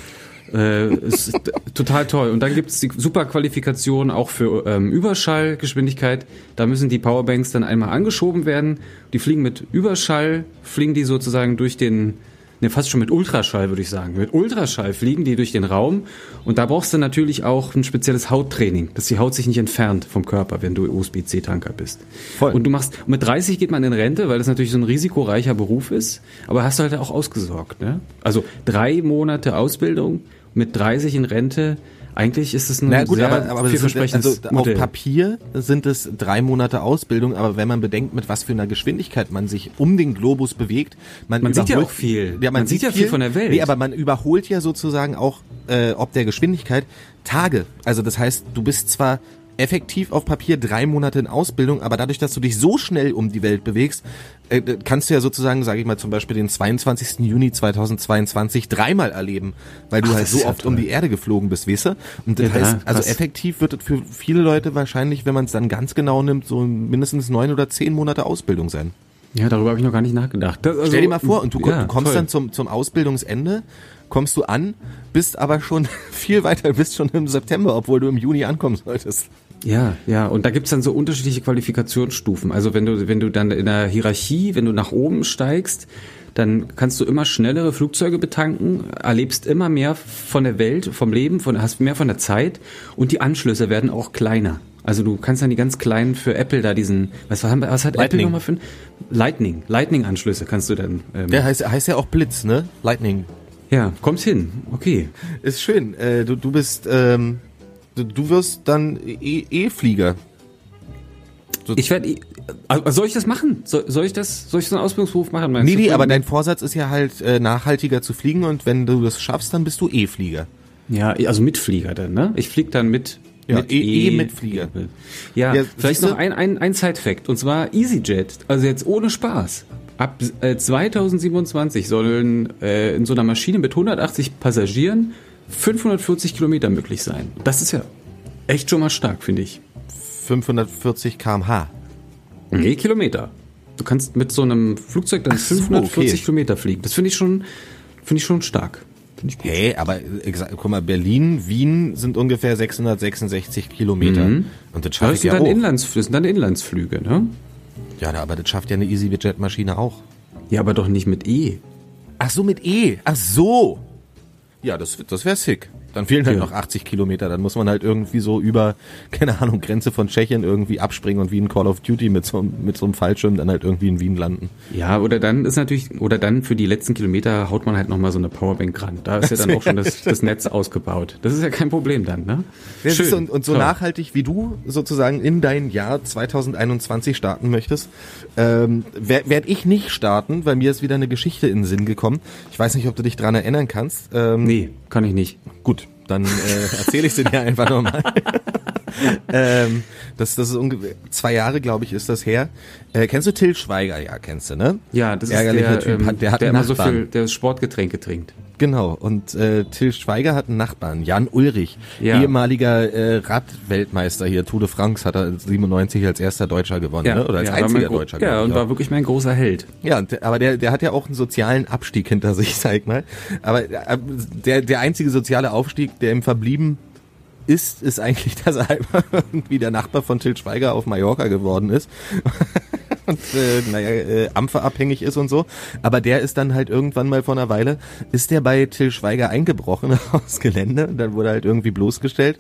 Äh, ist total toll. Und dann gibt es die super Qualifikation auch für ähm, Überschallgeschwindigkeit. Da müssen die Powerbanks dann einmal angeschoben werden. Die fliegen mit Überschall, fliegen die sozusagen durch den ne, fast schon mit Ultraschall, würde ich sagen. Mit Ultraschall fliegen die durch den Raum und da brauchst du natürlich auch ein spezielles Hauttraining, dass die Haut sich nicht entfernt vom Körper, wenn du USB-C-Tanker bist. Voll. Und du machst, mit 30 geht man in Rente, weil das natürlich so ein risikoreicher Beruf ist, aber hast du halt auch ausgesorgt, ne? Also drei Monate Ausbildung, mit 30 in Rente, eigentlich ist es ein Na gut, sehr aber, aber vielversprechendes also Modell. auf Papier sind es drei Monate Ausbildung, aber wenn man bedenkt, mit was für einer Geschwindigkeit man sich um den Globus bewegt, man, Man sieht ja auch viel. Ja, man, Man sieht ja viel von der Welt. Nee, aber man überholt ja sozusagen auch äh, ob der Geschwindigkeit Tage. Also das heißt, du bist zwar effektiv auf Papier drei Monate in Ausbildung, aber dadurch, dass du dich so schnell um die Welt bewegst, äh, kannst du ja sozusagen, sage ich mal, zum Beispiel den 22. Juni 2022 dreimal erleben, weil du Ach, halt so oft um toll. die Erde geflogen bist, weißt du? Und das Ja, heißt, also krass. effektiv wird es für viele Leute wahrscheinlich, wenn man es dann ganz genau nimmt, so mindestens neun oder zehn Monate Ausbildung sein. Ja, darüber habe ich noch gar nicht nachgedacht. Das, also, Stell dir mal vor, und du, ja, du kommst toll. dann zum, zum Ausbildungsende, kommst du an, bist aber schon <laughs> viel weiter, bist schon im September, obwohl du im Juni ankommen solltest. Ja, ja, und da gibt's dann so unterschiedliche Qualifikationsstufen. Also wenn du, wenn du dann in der Hierarchie, wenn du nach oben steigst, dann kannst du immer schnellere Flugzeuge betanken, erlebst immer mehr von der Welt, vom Leben, von, hast mehr von der Zeit und die Anschlüsse werden auch kleiner. Also du kannst dann die ganz kleinen für Apple da diesen, was, haben, was hat Apple Lightning. nochmal für ein Lightning, Lightning-Anschlüsse kannst du dann. Ähm, Der heißt, heißt ja auch Blitz, ne? Lightning. ja, kommst hin, okay. Ist schön. Äh, du, du bist, ähm, du, wirst dann E- E-Flieger. Ich werde, also soll ich das machen? Soll, soll ich das, soll ich so einen Ausbildungsberuf machen? Nee, nee, aber dein Vorsatz ist ja halt, äh, nachhaltiger zu fliegen und wenn du das schaffst, dann bist du E-Flieger. Ja, also mit Flieger dann, ne? Ich flieg dann mit. Ja, mit eh- eh mit Flieger. Ja, Ja, vielleicht noch ein, ein, ein Side-Fact, und zwar EasyJet, also jetzt ohne Spaß. Ab äh, 2027 sollen äh, in so einer Maschine mit 180 Passagieren 540 Kilometer möglich sein. Das ist ja echt schon mal stark, finde ich. 540 kmh. Nee, Kilometer. Du kannst mit so einem Flugzeug dann so, 540 okay. Kilometer fliegen. Das finde ich schon, finde ich schon stark. Finde ich gut. Hey, aber äh, guck mal, Berlin, Wien sind ungefähr 666 Kilometer. Und das Das schaffe ich sind, ja dann auch. Inlands, das sind dann Inlandsflüge, ne? Ja, aber das schafft ja eine EasyJet-Maschine auch. Ja, aber doch nicht mit E. Ach so, mit E. Ach so. Ja, das, das wäre sick. Dann fehlen halt Ja. noch 80 Kilometer. Dann muss man halt irgendwie so über, <laughs> keine Ahnung, Grenze von Tschechien irgendwie abspringen und wie in Call of Duty mit so, mit so einem Fallschirm dann halt irgendwie in Wien landen. Ja, oder dann ist natürlich, oder dann für die letzten Kilometer haut man halt nochmal so eine Powerbank ran. Da ist ja dann auch schon das, <laughs> das Netz ausgebaut. Das ist ja kein Problem dann, ne? Siehst du, und, und so Toll. nachhaltig wie du sozusagen in dein Jahr 2021 starten möchtest, ähm, werde werd ich nicht starten, weil mir ist wieder eine Geschichte in den Sinn gekommen. Ich weiß nicht, ob du dich dran erinnern kannst. Ähm, Nee, kann ich nicht. Gut, dann äh, erzähle ich sie dir einfach nochmal. <laughs> ähm, das, das ist ungefähr zwei Jahre, glaube ich, ist das her. Äh, kennst du Till Schweiger? Ja, kennst du, ne? Ja, das ist Ärgerlicher der, Typ. ähm, Hat- der hat der immer so viel, der Sportgetränke trinkt. Genau. Und äh, Till Schweiger hat einen Nachbarn, Jan Ulrich, Ja. ehemaliger äh, Radweltmeister hier, Tour de France, hat er 97 als erster Deutscher gewonnen, ne? oder als ja, einziger Deutscher. Ja, und war wirklich mein großer Held. Ja, aber der, der hat ja auch einen sozialen Abstieg hinter <laughs> sich, sag ich mal. Aber äh, der, der einzige soziale Aufstieg, der ihm verblieben ist, ist eigentlich, <laughs> dass er einfach irgendwie der Nachbar von Til Schweiger auf Mallorca geworden ist. <laughs> und äh, naja, äh, ampferabhängig ist und so. Aber der ist dann halt irgendwann mal vor einer Weile, ist der bei Till Schweiger eingebrochen <laughs> aufs Gelände. Und dann wurde er halt irgendwie bloßgestellt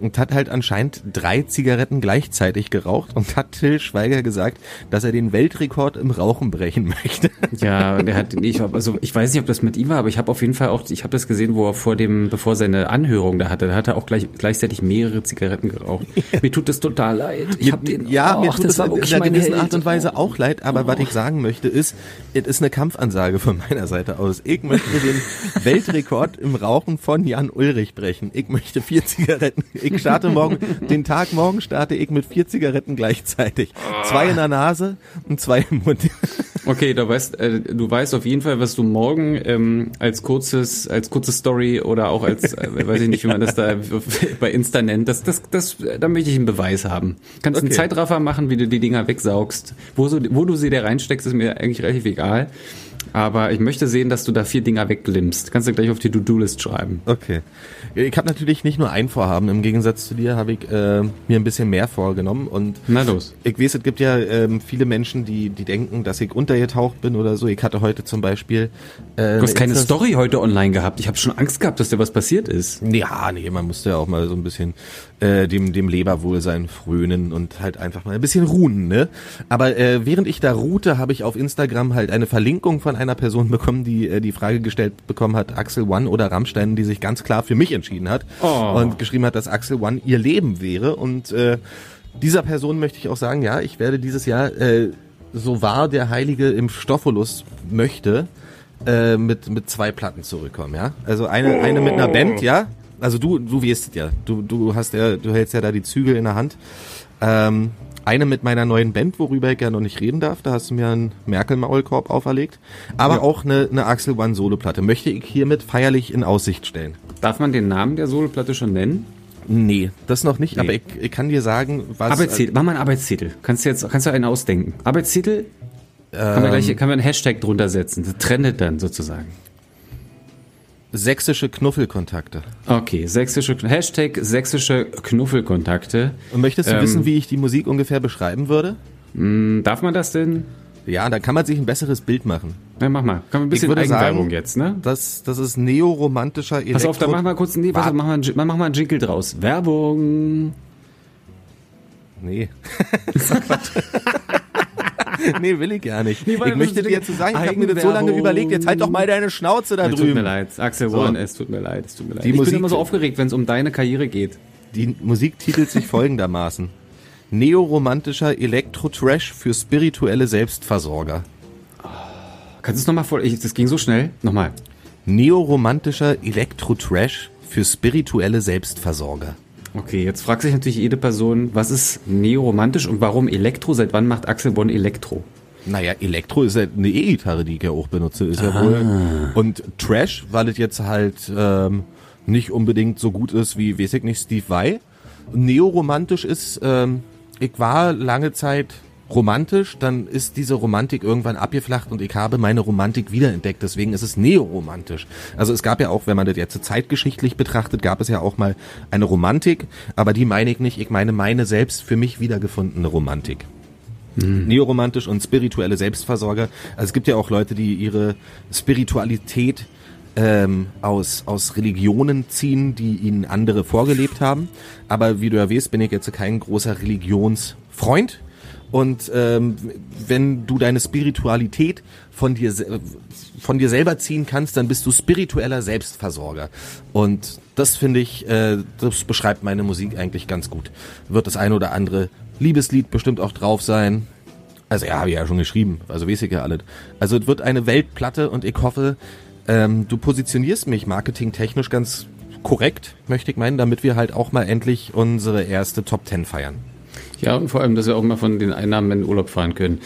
und hat halt anscheinend drei Zigaretten gleichzeitig geraucht und hat Till Schweiger gesagt, dass er den Weltrekord im Rauchen brechen <laughs> möchte. Ja, der hat, ich hab, also ich weiß nicht, ob das mit ihm war, aber ich habe auf jeden Fall auch, ich habe das gesehen, wo er vor dem, bevor seine Anhörung da hatte, da hat er auch gleich, gleichzeitig mehrere Zigaretten geraucht. <laughs> Mir tut es total leid. Ich habe den, ja, mir Och, tut das es war in wirklich einer mein gewissen Held. Art und Weise auch leid, aber was ich sagen möchte ist, es ist eine Kampfansage von <laughs> meiner Seite aus. Ich möchte den Weltrekord im Rauchen von Jan Ulrich brechen. Ich möchte vier Zigaretten. Ich starte morgen, den Tag morgen starte ich mit vier Zigaretten gleichzeitig. Zwei in der Nase und zwei im Mund. Okay, du weißt, äh, du weißt auf jeden Fall, was du morgen ähm, als kurzes, als kurze Story oder auch als, äh, <laughs> weiß ich nicht, wie man das da bei Insta nennt. Das, das, das, da möchte ich einen Beweis haben. Kannst einen Okay. Zeitraffer machen, wie du die Dinger wegsaugst. Wo, so, wo du sie da reinsteckst, ist mir eigentlich relativ egal. Aber ich möchte sehen, dass du da vier Dinger wegglimmst. Kannst du gleich auf die To-Do-List schreiben. Okay. Ich habe natürlich nicht nur ein Vorhaben. Im Gegensatz zu dir habe ich äh, mir ein bisschen mehr vorgenommen und Na los. Ich weiß, es gibt ja ähm, viele Menschen, die, die denken, dass ich untergetaucht bin oder so. Ich hatte heute zum Beispiel. Äh, Du hast keine Story heute online gehabt. Ich habe schon Angst gehabt, dass dir was passiert ist. Ja, nee, man musste ja auch mal so ein bisschen äh, dem, dem Leberwohlsein frönen und halt einfach mal ein bisschen ruhen, ne? Aber äh, während ich da ruhte, habe ich auf Instagram halt eine Verlinkung von einer Person bekommen, die äh, die Frage gestellt bekommen hat, Axel One oder Rammstein, die sich ganz klar für mich entschieden hat Oh. und geschrieben hat, dass Axel One ihr Leben wäre. Und äh, dieser Person möchte ich auch sagen, ja, ich werde dieses Jahr, äh, so wahr der Heilige im Stoffolus möchte, äh, mit, mit zwei Platten zurückkommen, ja. Also eine, eine mit einer Band, ja. Also du, du es ja. Du, du hast ja, du hältst ja da die Zügel in der Hand. Ähm, eine mit meiner neuen Band, worüber ich ja noch nicht reden darf. Da hast du mir einen Merkel-Maulkorb auferlegt. Aber auch eine, eine Axel One Solo-Platte möchte ich hiermit feierlich in Aussicht stellen. Darf man den Namen der Soloplatte schon nennen? Nee, das noch nicht, Nee. aber ich, ich kann dir sagen, was. Arbeitstitel. Mach mal einen Arbeitstitel. Kannst du jetzt, kannst du einen ausdenken? Arbeitstitel? Kann man gleich, kann man einen Hashtag drunter setzen. Das trendet dann sozusagen. Sächsische Knuffelkontakte. Okay, sächsische, Hashtag sächsische Knuffelkontakte. Und möchtest du Ähm. wissen, wie ich die Musik ungefähr beschreiben würde? Hm, Darf man das denn? Ja, da kann man sich ein besseres Bild machen. Na, mach mal. Kann man ein bisschen Eigenwerbung sagen, jetzt, ne? Das, das ist neoromantischer Elektro... Pass auf, da mach mal kurz, nee, pass auf, mach mal, mach mal einen Jingle draus. Werbung. Nee. <laughs> <laughs> nee, will ich gar nicht. Nee, ich möchte dir jetzt so sagen, ich habe mir das so lange überlegt, jetzt halt doch mal deine Schnauze da Es tut mir drüben. leid, Axel So. One, es tut mir leid, es tut mir leid. Die ich Musik- bin immer so aufgeregt, wenn es um deine Karriere geht. Die Musik titelt sich folgendermaßen. Neoromantischer Elektro-Trash für spirituelle Selbstversorger. Kannst du es nochmal vor, ich, das ging so schnell. Nochmal. Neoromantischer Elektro-Trash für spirituelle Selbstversorger. Okay, jetzt fragt sich natürlich jede Person, was ist neoromantisch und warum Elektro? Seit wann macht Axel Bonn Elektro? Naja, Elektro ist ja eine E-Gitarre, die ich ja auch benutze, ist ja wohl. Und Trash, weil es jetzt halt ähm, nicht unbedingt so gut ist wie, weiß ich nicht, Steve Vai. Neoromantisch ist, ähm, ich war lange Zeit romantisch, dann ist diese Romantik irgendwann abgeflacht und ich habe meine Romantik wiederentdeckt, deswegen ist es neoromantisch. Also es gab ja auch, wenn man das jetzt zeitgeschichtlich betrachtet, gab es ja auch mal eine Romantik, aber die meine ich nicht, ich meine meine selbst für mich wiedergefundene Romantik neoromantisch und spirituelle Selbstversorger. Also es gibt ja auch Leute, die ihre Spiritualität ähm, aus, aus Religionen ziehen, die ihnen andere vorgelebt haben. Aber wie du ja weißt, bin ich jetzt kein großer Religionsfreund. Und ähm, wenn du deine Spiritualität von dir, von dir selber ziehen kannst, dann bist du spiritueller Selbstversorger. Und das finde ich, äh, das beschreibt meine Musik eigentlich ganz gut. Wird das eine oder andere Liebeslied bestimmt auch drauf sein. Also ja, habe ich ja schon geschrieben, also weiß ich ja alles. Also es wird eine Weltplatte und ich hoffe, ähm, du positionierst mich marketingtechnisch ganz korrekt, möchte ich meinen, damit wir halt auch mal endlich unsere erste Top 10 feiern. Ja, und vor allem, dass wir auch mal von den Einnahmen in den Urlaub fahren können.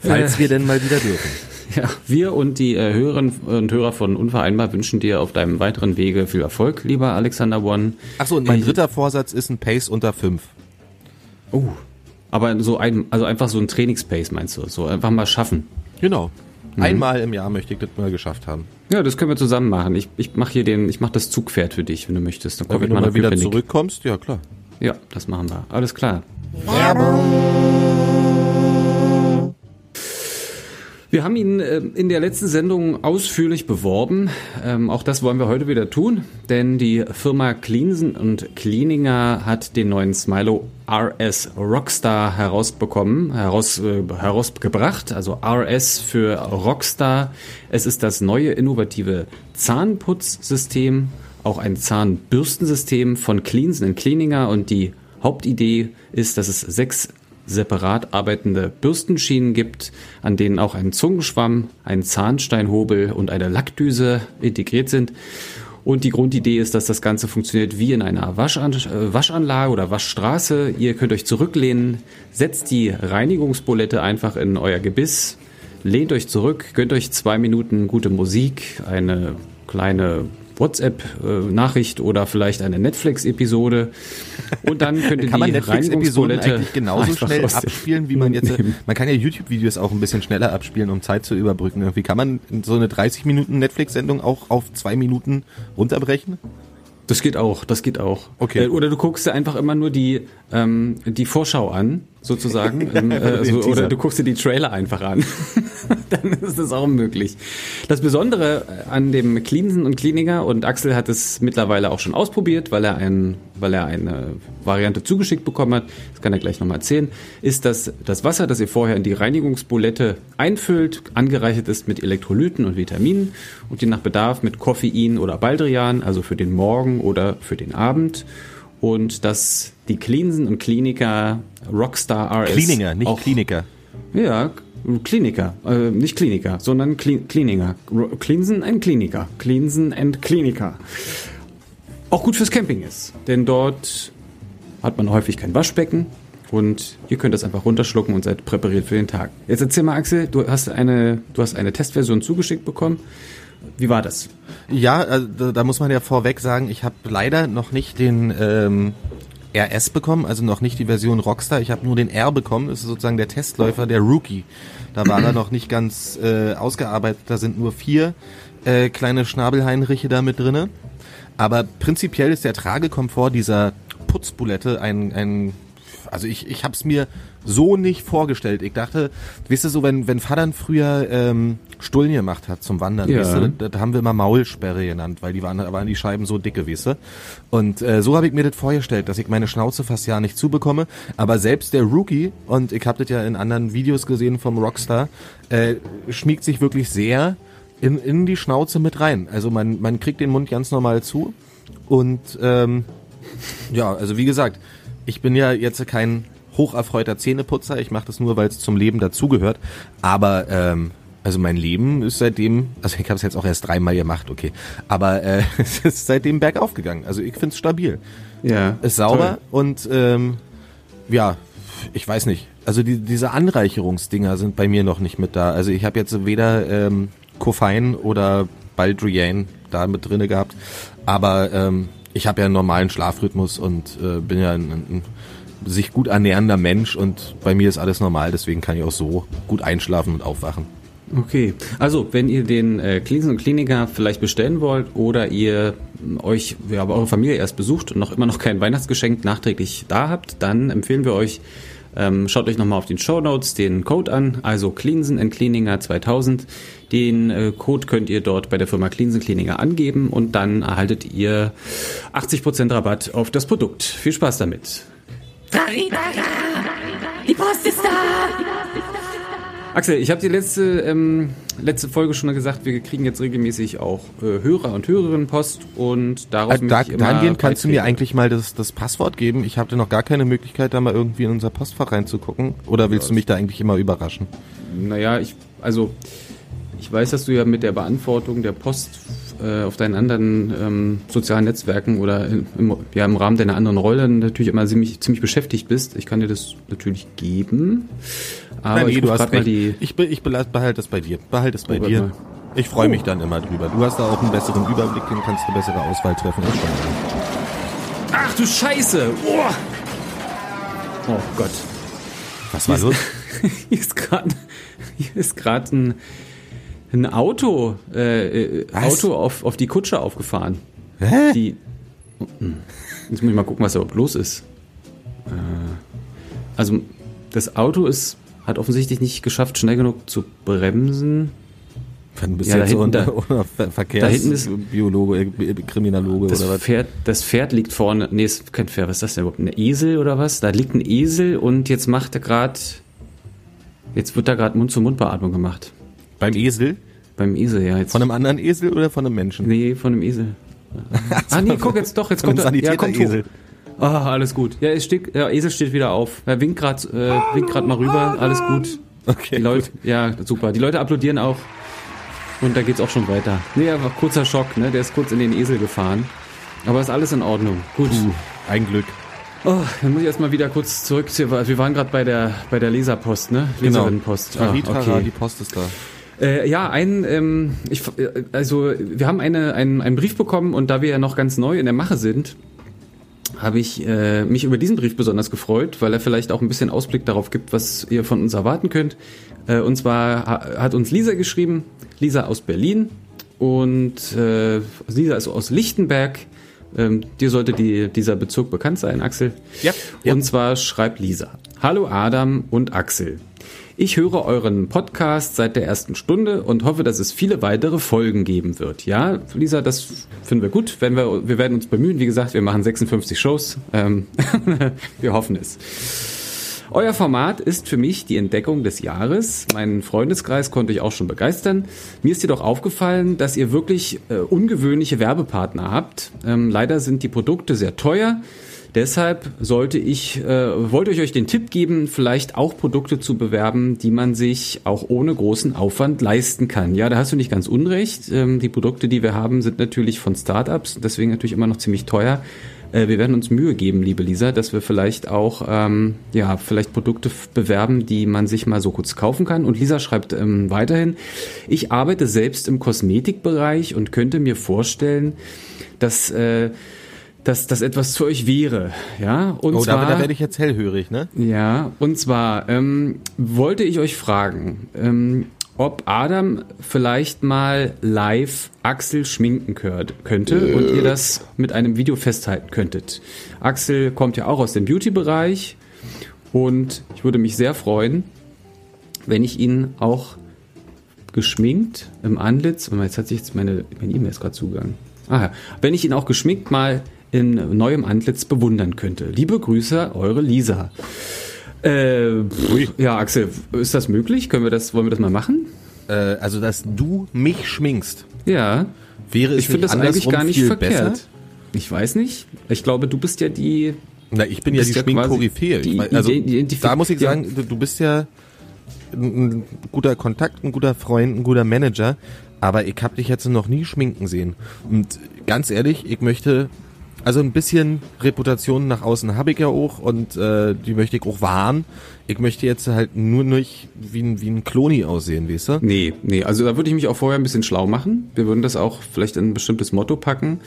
Falls wir denn mal wieder dürfen. <laughs> Ja, wir und die äh, Hörerinnen und Hörer von Unvereinbar wünschen dir auf deinem weiteren Wege viel Erfolg, lieber Alexander One. Achso, und mein dritter Vorsatz ist ein Pace unter 5. Oh. Aber so ein, also einfach so ein Trainingspace meinst du? So einfach mal schaffen. Genau. Einmal im Jahr möchte ich das mal geschafft haben. Ja, das können wir zusammen machen. Ich, ich mache hier den, ich mache das Zugpferd für dich, wenn du möchtest. Dann komm wenn ich du mal mal nach wieder Köpenick. zurückkommst, ja klar. Ja, das machen wir. Alles klar. Wir haben ihn äh, in der letzten Sendung ausführlich beworben. Ähm, auch das wollen wir heute wieder tun, denn die Firma Cleansen und Cleaninger hat den neuen Smilo RS Rockstar herausbekommen, heraus, äh, herausgebracht. Also RS für Rockstar. Es ist das neue innovative Zahnputzsystem, auch ein Zahnbürstensystem von Cleansen und Cleaninger und die Hauptidee ist, dass es sechs separat arbeitende Bürstenschienen gibt, an denen auch ein Zungenschwamm, ein Zahnsteinhobel und eine Lackdüse integriert sind. Und die Grundidee ist, dass das Ganze funktioniert wie in einer Waschan äh, Waschanlage oder Waschstraße. Ihr könnt euch zurücklehnen, setzt die Reinigungsbulette einfach in euer Gebiss, lehnt euch zurück, gönnt euch zwei Minuten gute Musik, eine kleine WhatsApp-Nachricht oder vielleicht eine Netflix-Episode. Und dann <laughs> könnt ihr Kann man die Netflix-Episoden eigentlich genauso schnell abspielen, wie man jetzt. Man kann ja YouTube-Videos auch ein bisschen schneller abspielen, um Zeit zu überbrücken. Irgendwie kann man so eine 30 Minuten Netflix-Sendung auch auf zwei Minuten runterbrechen? Das geht auch, das geht auch. Okay. Äh, Oder du guckst dir einfach immer nur die, ähm, die Vorschau an sozusagen. <laughs> ähm, äh, also, Teaser. oder du guckst dir die Trailer einfach an. <laughs> Dann ist das auch möglich. Das Besondere an dem Cleansen und Kliniker, und Axel hat es mittlerweile auch schon ausprobiert, weil er, ein, weil er eine Variante zugeschickt bekommen hat, das kann er gleich nochmal erzählen, ist, dass das Wasser, das ihr vorher in die Reinigungsbulette einfüllt, angereichert ist mit Elektrolyten und Vitaminen und je nach Bedarf mit Koffein oder Baldrian, also für den Morgen oder für den Abend. Und dass die Cleansen und Kliniker Rockstar RS Klininger, nicht auch, Kliniker. Ja, Kliniker, äh, nicht Kliniker, sondern Kli Cleansen and Kliniker. Cleansen and Kliniker. Auch gut fürs Camping ist, denn dort hat man häufig kein Waschbecken und ihr könnt das einfach runterschlucken und seid präpariert für den Tag. Jetzt erzähl mal, Axel, du hast eine, du hast eine Testversion zugeschickt bekommen. Wie war das? Ja, also da, muss man ja vorweg sagen, ich habe leider noch nicht den ähm, RS bekommen, also noch nicht die Version Rockstar. Ich habe nur den R bekommen. Das ist sozusagen der Testläufer, der Rookie. Da war er noch nicht ganz äh, ausgearbeitet. Da sind nur vier äh, kleine Schnabelheinriche da mit drinne. Aber prinzipiell ist der Tragekomfort dieser Putzbulette ein, ein also ich, ich habe es mir so nicht vorgestellt. Ich dachte, weißt du, so wenn, wenn Vater früher ähm, Stullen gemacht hat zum Wandern, Ja. weißt du, das, haben wir immer Maulsperre genannt, weil die waren, waren die Scheiben so dicke, weißt du. Und äh, so habe ich mir das vorgestellt, dass ich meine Schnauze fast ja nicht zubekomme. Aber selbst der Rookie, und ich habe das ja in anderen Videos gesehen vom Rockstar, äh, schmiegt sich wirklich sehr in, in die Schnauze mit rein. Also man, man kriegt den Mund ganz normal zu. Und ähm, ja, also wie gesagt, ich bin ja jetzt kein hocherfreuter Zähneputzer. Ich mache das nur, weil es zum Leben dazugehört. Aber ähm, also mein Leben ist seitdem, also ich habe es jetzt auch erst dreimal gemacht, okay. Aber äh, <laughs> es ist seitdem bergauf gegangen. Also ich find's stabil. Ja. Ist sauber und ähm, ja, ich weiß nicht. Also die, diese Anreicherungsdinger sind bei mir noch nicht mit da. Also ich habe jetzt weder ähm, Koffein oder Baldrian da mit drinne gehabt, aber ähm, ich habe ja einen normalen Schlafrhythmus und äh, bin ja ein, ein sich gut ernährender Mensch und bei mir ist alles normal, deswegen kann ich auch so gut einschlafen und aufwachen. Okay, also wenn ihr den äh, Cleansen und Kliniker vielleicht bestellen wollt oder ihr euch, ja, aber eure Familie erst besucht und noch immer noch kein Weihnachtsgeschenk nachträglich da habt, dann empfehlen wir euch, ähm, schaut euch nochmal auf den Show Notes den Code an, also Cleansen and Cleaninger 2000. Den äh, Code könnt ihr dort bei der Firma Cleansen Cleaninger angeben und dann erhaltet ihr 80% Rabatt auf das Produkt. Viel Spaß damit. Die Post ist da! Axel, ich habe die letzte, ähm, letzte Folge schon mal gesagt, wir kriegen jetzt regelmäßig auch äh, Hörer und Hörerinnen Post und darauf Also da, möchte ich immer dahingehend kannst du mir eigentlich mal das, das Passwort geben. Ich hatte noch gar keine Möglichkeit, da mal irgendwie in unser Postfach reinzugucken. Oder willst du mich da eigentlich immer überraschen? Naja, ich, also, ich weiß, dass du ja mit der Beantwortung der Post äh, auf deinen anderen ähm, sozialen Netzwerken oder im, ja, im Rahmen deiner anderen Rolle natürlich immer ziemlich, ziemlich beschäftigt bist. Ich kann dir das natürlich geben. Aber Nein, ich nee, du guck hast mal die. Ich, be- ich behalte es bei dir. Behalte es bei Oh, dir. mal. Ich freue mich dann immer drüber. Du hast da auch einen besseren Überblick, dann kannst du eine bessere Auswahl treffen. als schon. Ach du Scheiße! Oh, oh Gott. Was war los? Hier ist gerade <laughs> hier ist gerade ein, ein Auto, äh, äh? Auto auf, auf die Kutsche aufgefahren. Hä? Die. Jetzt muss ich mal gucken, was da überhaupt los ist. Äh, also, das Auto ist, hat offensichtlich nicht geschafft, schnell genug zu bremsen. Wann bist Ja, jetzt hinten, unter, <laughs> unter Verkehrsbiologe, äh, Kriminologe Das oder was? Pferd, das Pferd liegt vorne. Nee, ist kein Pferd. Was ist das denn überhaupt? Ein Esel oder was? Da liegt ein Esel und jetzt macht er gerade. Jetzt wird da gerade Mund-zu-Mund-Beatmung gemacht. Beim Esel? Beim Esel, ja. Jetzt Von einem anderen Esel oder von einem Menschen? Nee, von dem Esel. <laughs> ah, nee, guck jetzt doch, jetzt Von kommt einem er. Ja, kommt Esel. Ah, alles gut. Ja, es steht, der Esel steht wieder auf. Er winkt gerade äh, winkt grad mal rüber. Alles gut. Okay, Die Leute, ja, super. Die Leute applaudieren auch. Und da geht's auch schon weiter. Nee, aber kurzer Schock, ne? Der ist kurz in den Esel gefahren. Aber ist alles in Ordnung. Gut. Puh, ein Glück. Oh, dann muss ich erstmal wieder kurz zurück. zu- Wir waren gerade bei der bei der Leserpost, ne? Genau. Leserinnenpost. Ah, Taritra, die Post ist da. Äh, ja, ein, ähm, ich, äh, also wir haben eine, einen, einen Brief bekommen und da wir ja noch ganz neu in der Mache sind, habe ich äh, mich über diesen Brief besonders gefreut, weil er vielleicht auch ein bisschen Ausblick darauf gibt, was ihr von uns erwarten könnt. Äh, und zwar ha hat uns Lisa geschrieben, Lisa aus Berlin und äh, Lisa ist aus Lichtenberg. Ähm, dir sollte die, dieser Bezug bekannt sein, Axel. Ja. Und zwar schreibt Lisa. Hallo Adam und Axel. Ich höre euren Podcast seit der ersten Stunde und hoffe, dass es viele weitere Folgen geben wird. Ja, Lisa, das finden wir gut. Wenn wir, wir werden uns bemühen. Wie gesagt, wir machen 56 Shows. Ähm, <laughs> wir hoffen es. Euer Format ist für mich die Entdeckung des Jahres. Meinen Freundeskreis konnte ich auch schon begeistern. Mir ist jedoch aufgefallen, dass ihr wirklich äh, ungewöhnliche Werbepartner habt. Ähm, leider sind die Produkte sehr teuer. Deshalb sollte ich, äh, wollte ich euch den Tipp geben, vielleicht auch Produkte zu bewerben, die man sich auch ohne großen Aufwand leisten kann. Ja, da hast du nicht ganz unrecht. Ähm, die Produkte, die wir haben, sind natürlich von Startups, deswegen natürlich immer noch ziemlich teuer. Äh, wir werden uns Mühe geben, liebe Lisa, dass wir vielleicht auch, ähm, ja, vielleicht Produkte bewerben, die man sich mal so kurz kaufen kann. Und Lisa schreibt ähm, weiterhin, ich arbeite selbst im Kosmetikbereich und könnte mir vorstellen, dass äh, dass das etwas für euch wäre, ja. Und oh, zwar, da, da werde ich jetzt hellhörig, ne? Ja, und zwar ähm, wollte ich euch fragen, ähm, ob Adam vielleicht mal live Axel schminken könnte und ihr das mit einem Video festhalten könntet. Axel kommt ja auch aus dem Beauty-Bereich und ich würde mich sehr freuen, wenn ich ihn auch geschminkt im Antlitz, jetzt hat sich jetzt meine E-Mail ist gerade zugegangen. Ah ja, wenn ich ihn auch geschminkt mal in neuem Antlitz bewundern könnte. Liebe Grüße, eure Lisa. Äh, ja, Axel, ist das möglich? Können wir das, wollen wir das mal machen? Äh, also, dass du mich schminkst. Ja. Wäre es ich finde das eigentlich gar nicht verkehrt. Besser? Ich weiß nicht. Ich glaube, du bist ja die. Na, ich bin ja die ja Schminkkoryphäe. Also, da muss ich sagen, ja. du bist ja ein guter Kontakt, ein guter Freund, ein guter Manager, aber ich habe dich jetzt noch nie schminken sehen. Und ganz ehrlich, ich möchte also ein bisschen Reputation nach außen habe ich ja auch und äh, die möchte ich auch wahren. Ich möchte jetzt halt nur nicht wie ein, wie ein Kloni aussehen, weißt du? Nee, nee, also da würde ich mich auch vorher ein bisschen schlau machen. Wir würden das auch vielleicht in ein bestimmtes Motto packen.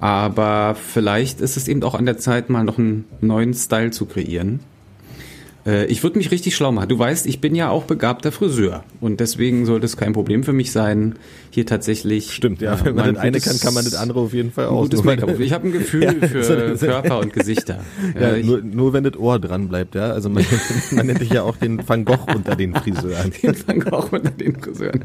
Aber vielleicht ist es eben auch an der Zeit, mal noch einen neuen Style zu kreieren. Äh, ich würde mich richtig schlau machen. Du weißt, ich bin ja auch begabter Friseur und deswegen sollte es kein Problem für mich sein, hier tatsächlich. Stimmt, ja. Wenn man das eine kann, kann man das andere auf jeden Fall auch. Ich habe ein Gefühl <laughs> ja, für Körper und Gesichter. <laughs> Ja, ja nur, nur wenn das Ohr dran bleibt, ja. Also man, <laughs> man nennt dich ja auch den Van Gogh unter den Friseuren. Den Van Gogh unter den Friseuren.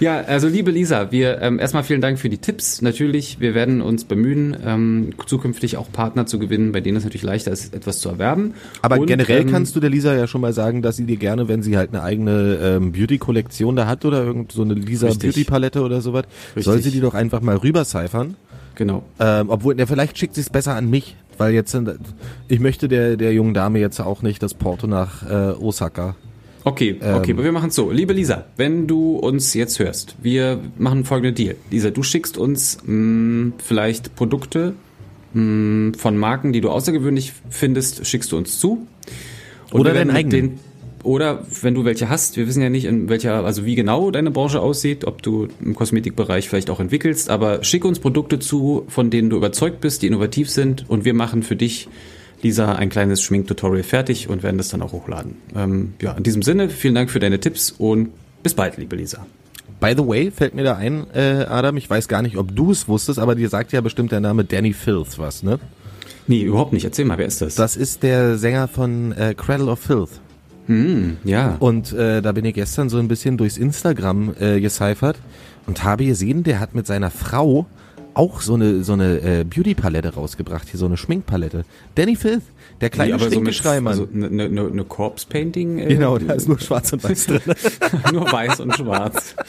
Ja, also liebe Lisa, wir ähm, erstmal vielen Dank für die Tipps. Natürlich, wir werden uns bemühen, ähm, zukünftig auch Partner zu gewinnen, bei denen es natürlich leichter ist, etwas zu erwerben. Aber Und, generell ähm, kannst du der Lisa ja schon mal sagen, dass sie dir gerne, wenn sie halt eine eigene ähm, Beauty-Kollektion da hat oder irgend so eine Lisa Beauty-Palette oder sowas, soll sie die doch einfach mal rübercyphern. Genau. Ähm, obwohl, ja, vielleicht schickt sie es besser an mich, weil jetzt sind, ich möchte der, der jungen Dame jetzt auch nicht das Porto nach äh, Osaka Okay, okay, ähm, aber wir machen es so. Liebe Lisa, wenn du uns jetzt hörst, wir machen folgenden Deal. Lisa, du schickst uns mh, mm, vielleicht Produkte mh, mm, von Marken, die du außergewöhnlich findest, schickst du uns zu. Und oder deinen eigenen. oder wenn du welche hast, wir wissen ja nicht, in welcher, also wie genau deine Branche aussieht, ob du im Kosmetikbereich vielleicht auch entwickelst, aber schick uns Produkte zu, von denen du überzeugt bist, die innovativ sind und wir machen für dich Lisa ein kleines Schminktutorial fertig und werden das dann auch hochladen. Ähm, ja, in diesem Sinne, vielen Dank für deine Tipps und bis bald, liebe Lisa. By the way, fällt mir da ein, äh, Adam, ich weiß gar nicht, ob du es wusstest, aber dir sagt ja bestimmt der Name Danny Filth was, ne? Nee, überhaupt nicht. Erzähl mal, wer ist das? Das ist der Sänger von äh, Cradle of Filth. Hm, ja. Und äh, da bin ich gestern so ein bisschen durchs Instagram äh, gecyphert und habe gesehen, der hat mit seiner Frau auch so eine so eine äh, Beauty Palette rausgebracht, hier so eine Schminkpalette. Danny Filth, der kleine nee, Stinkgeschreimann. So eine ne, ne, ne Corpse Painting. Äh, genau, da ist nur schwarz und weiß <laughs> drin. nur weiß und schwarz. <laughs>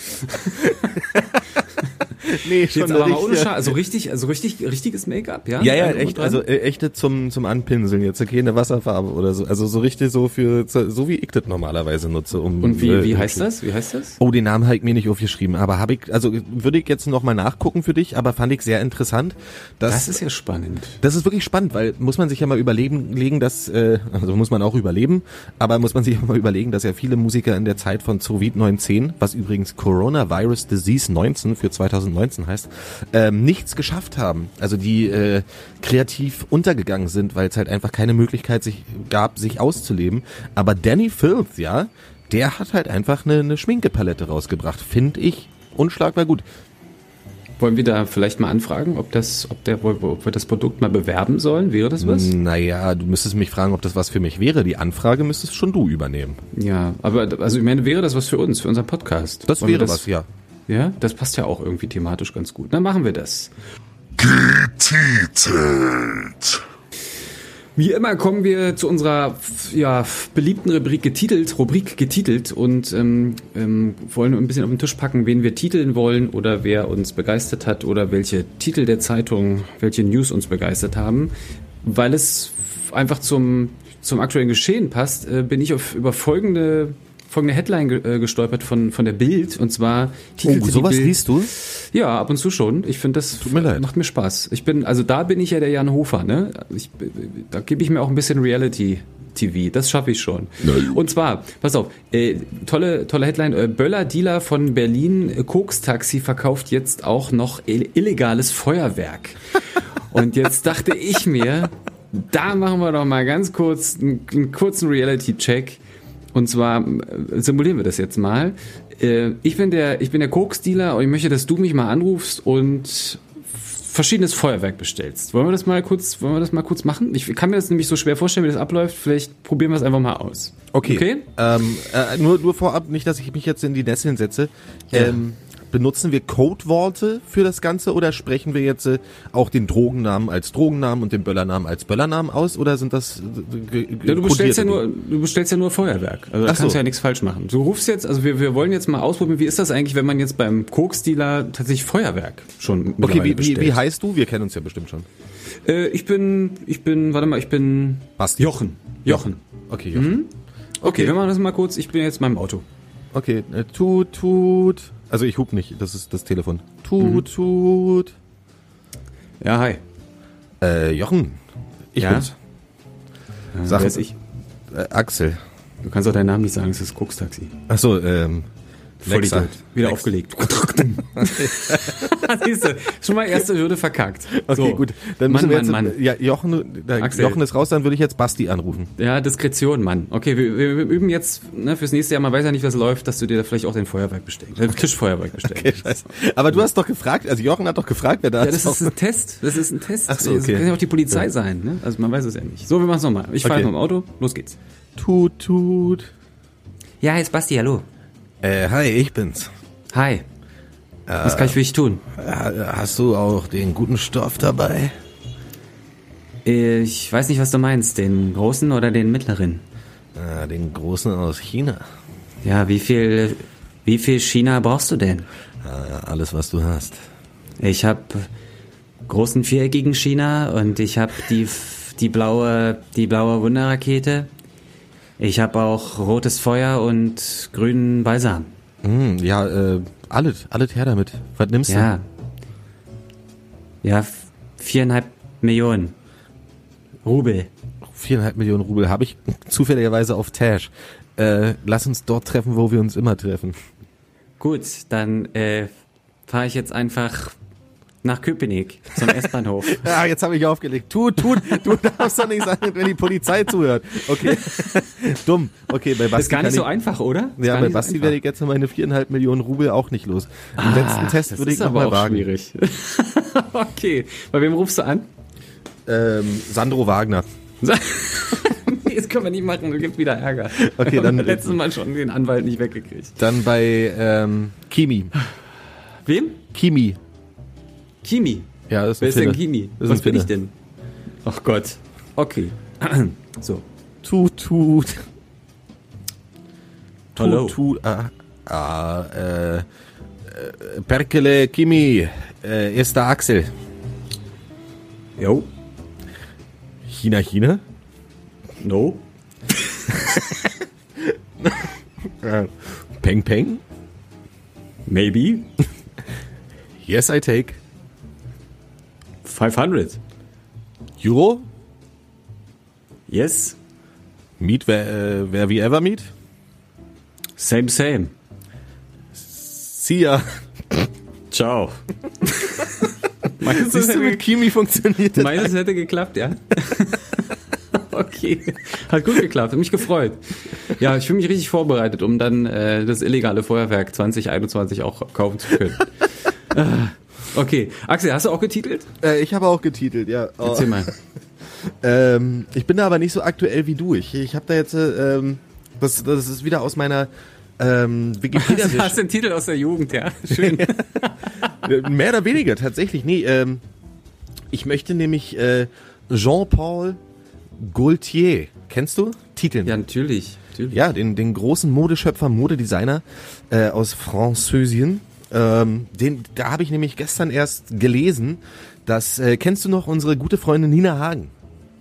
<laughs> nee, schon Jetzt aber mal ohne also richtig, also richtig, richtiges Make-up, ja? Ja, ja, echt, also äh, echte zum zum Anpinseln jetzt, okay, eine Wasserfarbe oder so, also so richtig so für so wie ich das normalerweise nutze, um Und wie äh, wie heißt das? Wie heißt das? Oh, den Namen habe ich mir nicht aufgeschrieben, aber habe ich also würde ich jetzt noch mal nachgucken für dich, aber fand ich sehr interessant, dass Das ist ja spannend. Das ist wirklich spannend, weil muss man sich ja mal überlegen, legen, dass äh, also muss man auch überleben, aber muss man sich <laughs> auch mal überlegen, dass ja viele Musiker in der Zeit von Covid-19, was übrigens Coronavirus Disease 19 für 2019 heißt, ähm, nichts geschafft haben. Also die äh, kreativ untergegangen sind, weil es halt einfach keine Möglichkeit sich gab, sich auszuleben. Aber Danny Filth, ja, der hat halt einfach eine, eine Schminkepalette rausgebracht, finde ich unschlagbar gut. Wollen wir da vielleicht mal anfragen, ob das, ob der, ob wir das Produkt mal bewerben sollen? Wäre das was? Naja, du müsstest mich fragen, ob das was für mich wäre. Die Anfrage müsstest schon du übernehmen. Ja, aber also ich meine, wäre das was für uns, für unseren Podcast? Das Wollen wäre was, ja. Ja, das passt ja auch irgendwie thematisch ganz gut. Dann machen wir das. Getitelt. Wie immer kommen wir zu unserer ja, beliebten Rubrik getitelt, Rubrik getitelt und ähm, ähm, wollen ein bisschen auf den Tisch packen, wen wir titeln wollen oder wer uns begeistert hat oder welche Titel der Zeitung, welche News uns begeistert haben. Weil es einfach zum, zum aktuellen Geschehen passt, äh, bin ich auf, über folgende, folgende Headline ge äh, gestolpert von, von der Bild und zwar titelte Oh, sowas Bild, liest du? ja, ab und zu schon. Ich finde, das mir leid. macht mir Spaß. Ich bin, also da bin ich ja der Jan Hofer, ne? Ich, da gebe ich mir auch ein bisschen Reality. TV, das schaffe ich schon. Und zwar, pass auf, äh, tolle, tolle Headline, äh, Böller-Dealer von Berlin, äh, Koks-Taxi verkauft jetzt auch noch ill- illegales Feuerwerk. <laughs> Und jetzt dachte ich mir, da machen wir doch mal ganz kurz einen, einen kurzen Reality-Check. Und zwar äh, simulieren wir das jetzt mal. Äh, Ich bin der, ich bin der Koks-Dealer und ich möchte, dass du mich mal anrufst und verschiedenes Feuerwerk bestellst. Wollen wir das mal kurz, wollen wir das mal kurz machen? Ich kann mir das nämlich so schwer vorstellen, wie das abläuft. Vielleicht probieren wir es einfach mal aus. Okay. Okay? Ähm, äh, nur, nur vorab, nicht, dass ich mich jetzt in die Nesseln setze. Ähm, benutzen wir Codeworte für das Ganze oder sprechen wir jetzt äh, auch den Drogennamen als Drogennamen und den Böllernamen als Böllernamen aus oder sind das äh, ge- Ja, du bestellst ja nur, du bestellst ja nur Feuerwerk. Also da Ach so. kannst du ja nichts falsch machen. Du rufst jetzt, also wir, wir wollen jetzt mal ausprobieren, wie ist das eigentlich, wenn man jetzt beim Koks-Dealer tatsächlich Feuerwerk schon Okay, wie, wie, bestellt? wie heißt du? Wir kennen uns ja bestimmt schon. Äh, ich bin, ich bin, warte mal, ich bin Basti. Jochen. Jochen. Okay, Jochen. Okay, wir machen das mal kurz. Ich bin jetzt in meinem Auto. Okay, äh, tut, tut. Also ich hub nicht, das ist das Telefon. Tut, tut. Ja, hi. Äh, Jochen. Ich Ja? bin's. Sag- wer ist ich? Äh, Axel. Du kannst auch deinen Namen nicht sagen, es ist Koks-Taxi. Achso, ähm. Vollidiot. Wieder Lex. aufgelegt. <laughs> Siehst du, schon mal erste Hürde verkackt. Okay, So. gut. Dann Mann, müssen wir jetzt, Mann. Ja, Jochen, da, Axel. Jochen ist raus, dann würde ich jetzt Basti anrufen. Ja, Diskretion, Mann. Okay, wir, wir, wir üben jetzt ne, fürs nächste Jahr, man weiß ja nicht, was läuft, dass du dir da vielleicht auch den Feuerwerk bestellst. Äh, Tischfeuerwerk bestellst. Okay, scheiße. Aber du hast doch gefragt, also Jochen hat doch gefragt, wer da Ja, das ist. ist ein Test. Das ist ein Test. Ach so, Das okay. kann ja auch die Polizei sein. Ne? Also man weiß es ja nicht. So, wir machen es nochmal. Ich fahre Okay. mit dem Auto. Los geht's. Tut, tut. Ja, hier ist Basti. Hallo. Äh, hi, ich bin's. Hi. Was kann ich für dich tun? Hast du auch den guten Stoff dabei? Äh, Ich weiß nicht, was du meinst. Den großen oder den mittleren? Äh, den großen aus China. Ja, wie viel, wie viel China brauchst du denn? Äh, alles, was du hast. Ich habe großen viereckigen China und ich habe die, die blaue, die blaue Wunderrakete. Ich habe auch rotes Feuer und grünen Balsam. Hm, ja, äh, alles, alles her damit. Was nimmst Ja. Ja, f- viereinhalb Millionen Rubel. du? Viereinhalb Millionen Rubel habe ich <laughs> zufälligerweise auf Tash. Äh, lass uns dort treffen, wo wir uns immer treffen. Gut, dann äh, fahre ich jetzt einfach nach Köpenick zum <laughs> S-Bahnhof. Ja, jetzt habe ich aufgelegt. Tut, tut, du <laughs> darfst doch nicht sagen, wenn die Polizei zuhört. Okay. <laughs> Dumm. Okay, bei Basti. ist gar nicht so ich, einfach, oder? Ist Ja, bei so Basti einfach. werde ich jetzt meine viereinhalb Millionen Rubel auch nicht los. Den Ah, letzten Test das würde ich ist noch aber mal auch wagen. schwierig. okay, bei wem rufst du an? Ähm, Sandro Wagner. nee, das können wir nicht machen, es gibt wieder Ärger. Okay, dann- letztes Mal schon den Anwalt nicht weggekriegt. Dann bei ähm, Kimi. Wem? Kimi. Kimi. Ja, das ist Wer ist denn. Kimi? Ist Was bin ich denn? Ach Gott. Okay. <clears throat> so. Tut, tut. Hallo. Tut, tut. Ah, ah, äh, äh, Perkele Kimi. Äh, erster Axel. Jo. China, China. No. <laughs> Peng, peng. Maybe. Yes, I take. 500. Euro. Yes. Meet wer, äh, wer wie ever meet. Same, same. See ya. <laughs> Ciao. <laughs> Meinst du, mit Kimi funktioniert. Meinst du, es hätte geklappt, ja? <laughs> okay. Hat gut geklappt, hat mich gefreut. Ja, ich fühle mich richtig vorbereitet, um dann äh, das illegale Feuerwerk 2021 auch kaufen zu können. Okay, Axel, hast du auch getitelt? Äh, ich habe auch getitelt, ja. Oh. Erzähl mal. <laughs> Ähm, ich bin da aber nicht so aktuell wie du. Ich, ich habe da jetzt, äh, ähm, das, das ist wieder aus meiner ähm, Wikipedia. <laughs> Du hast den Titel aus der Jugend, ja. <laughs> Schön. Mehr oder weniger, tatsächlich. Nee, ähm, ich möchte nämlich äh, Jean-Paul Gaultier, kennst du? Titeln. ja, natürlich. natürlich. Ja, den, den großen Modeschöpfer, Modedesigner äh, aus Französien. Ähm, den, da habe ich nämlich gestern erst gelesen, dass, äh, kennst du noch unsere gute Freundin Nina Hagen?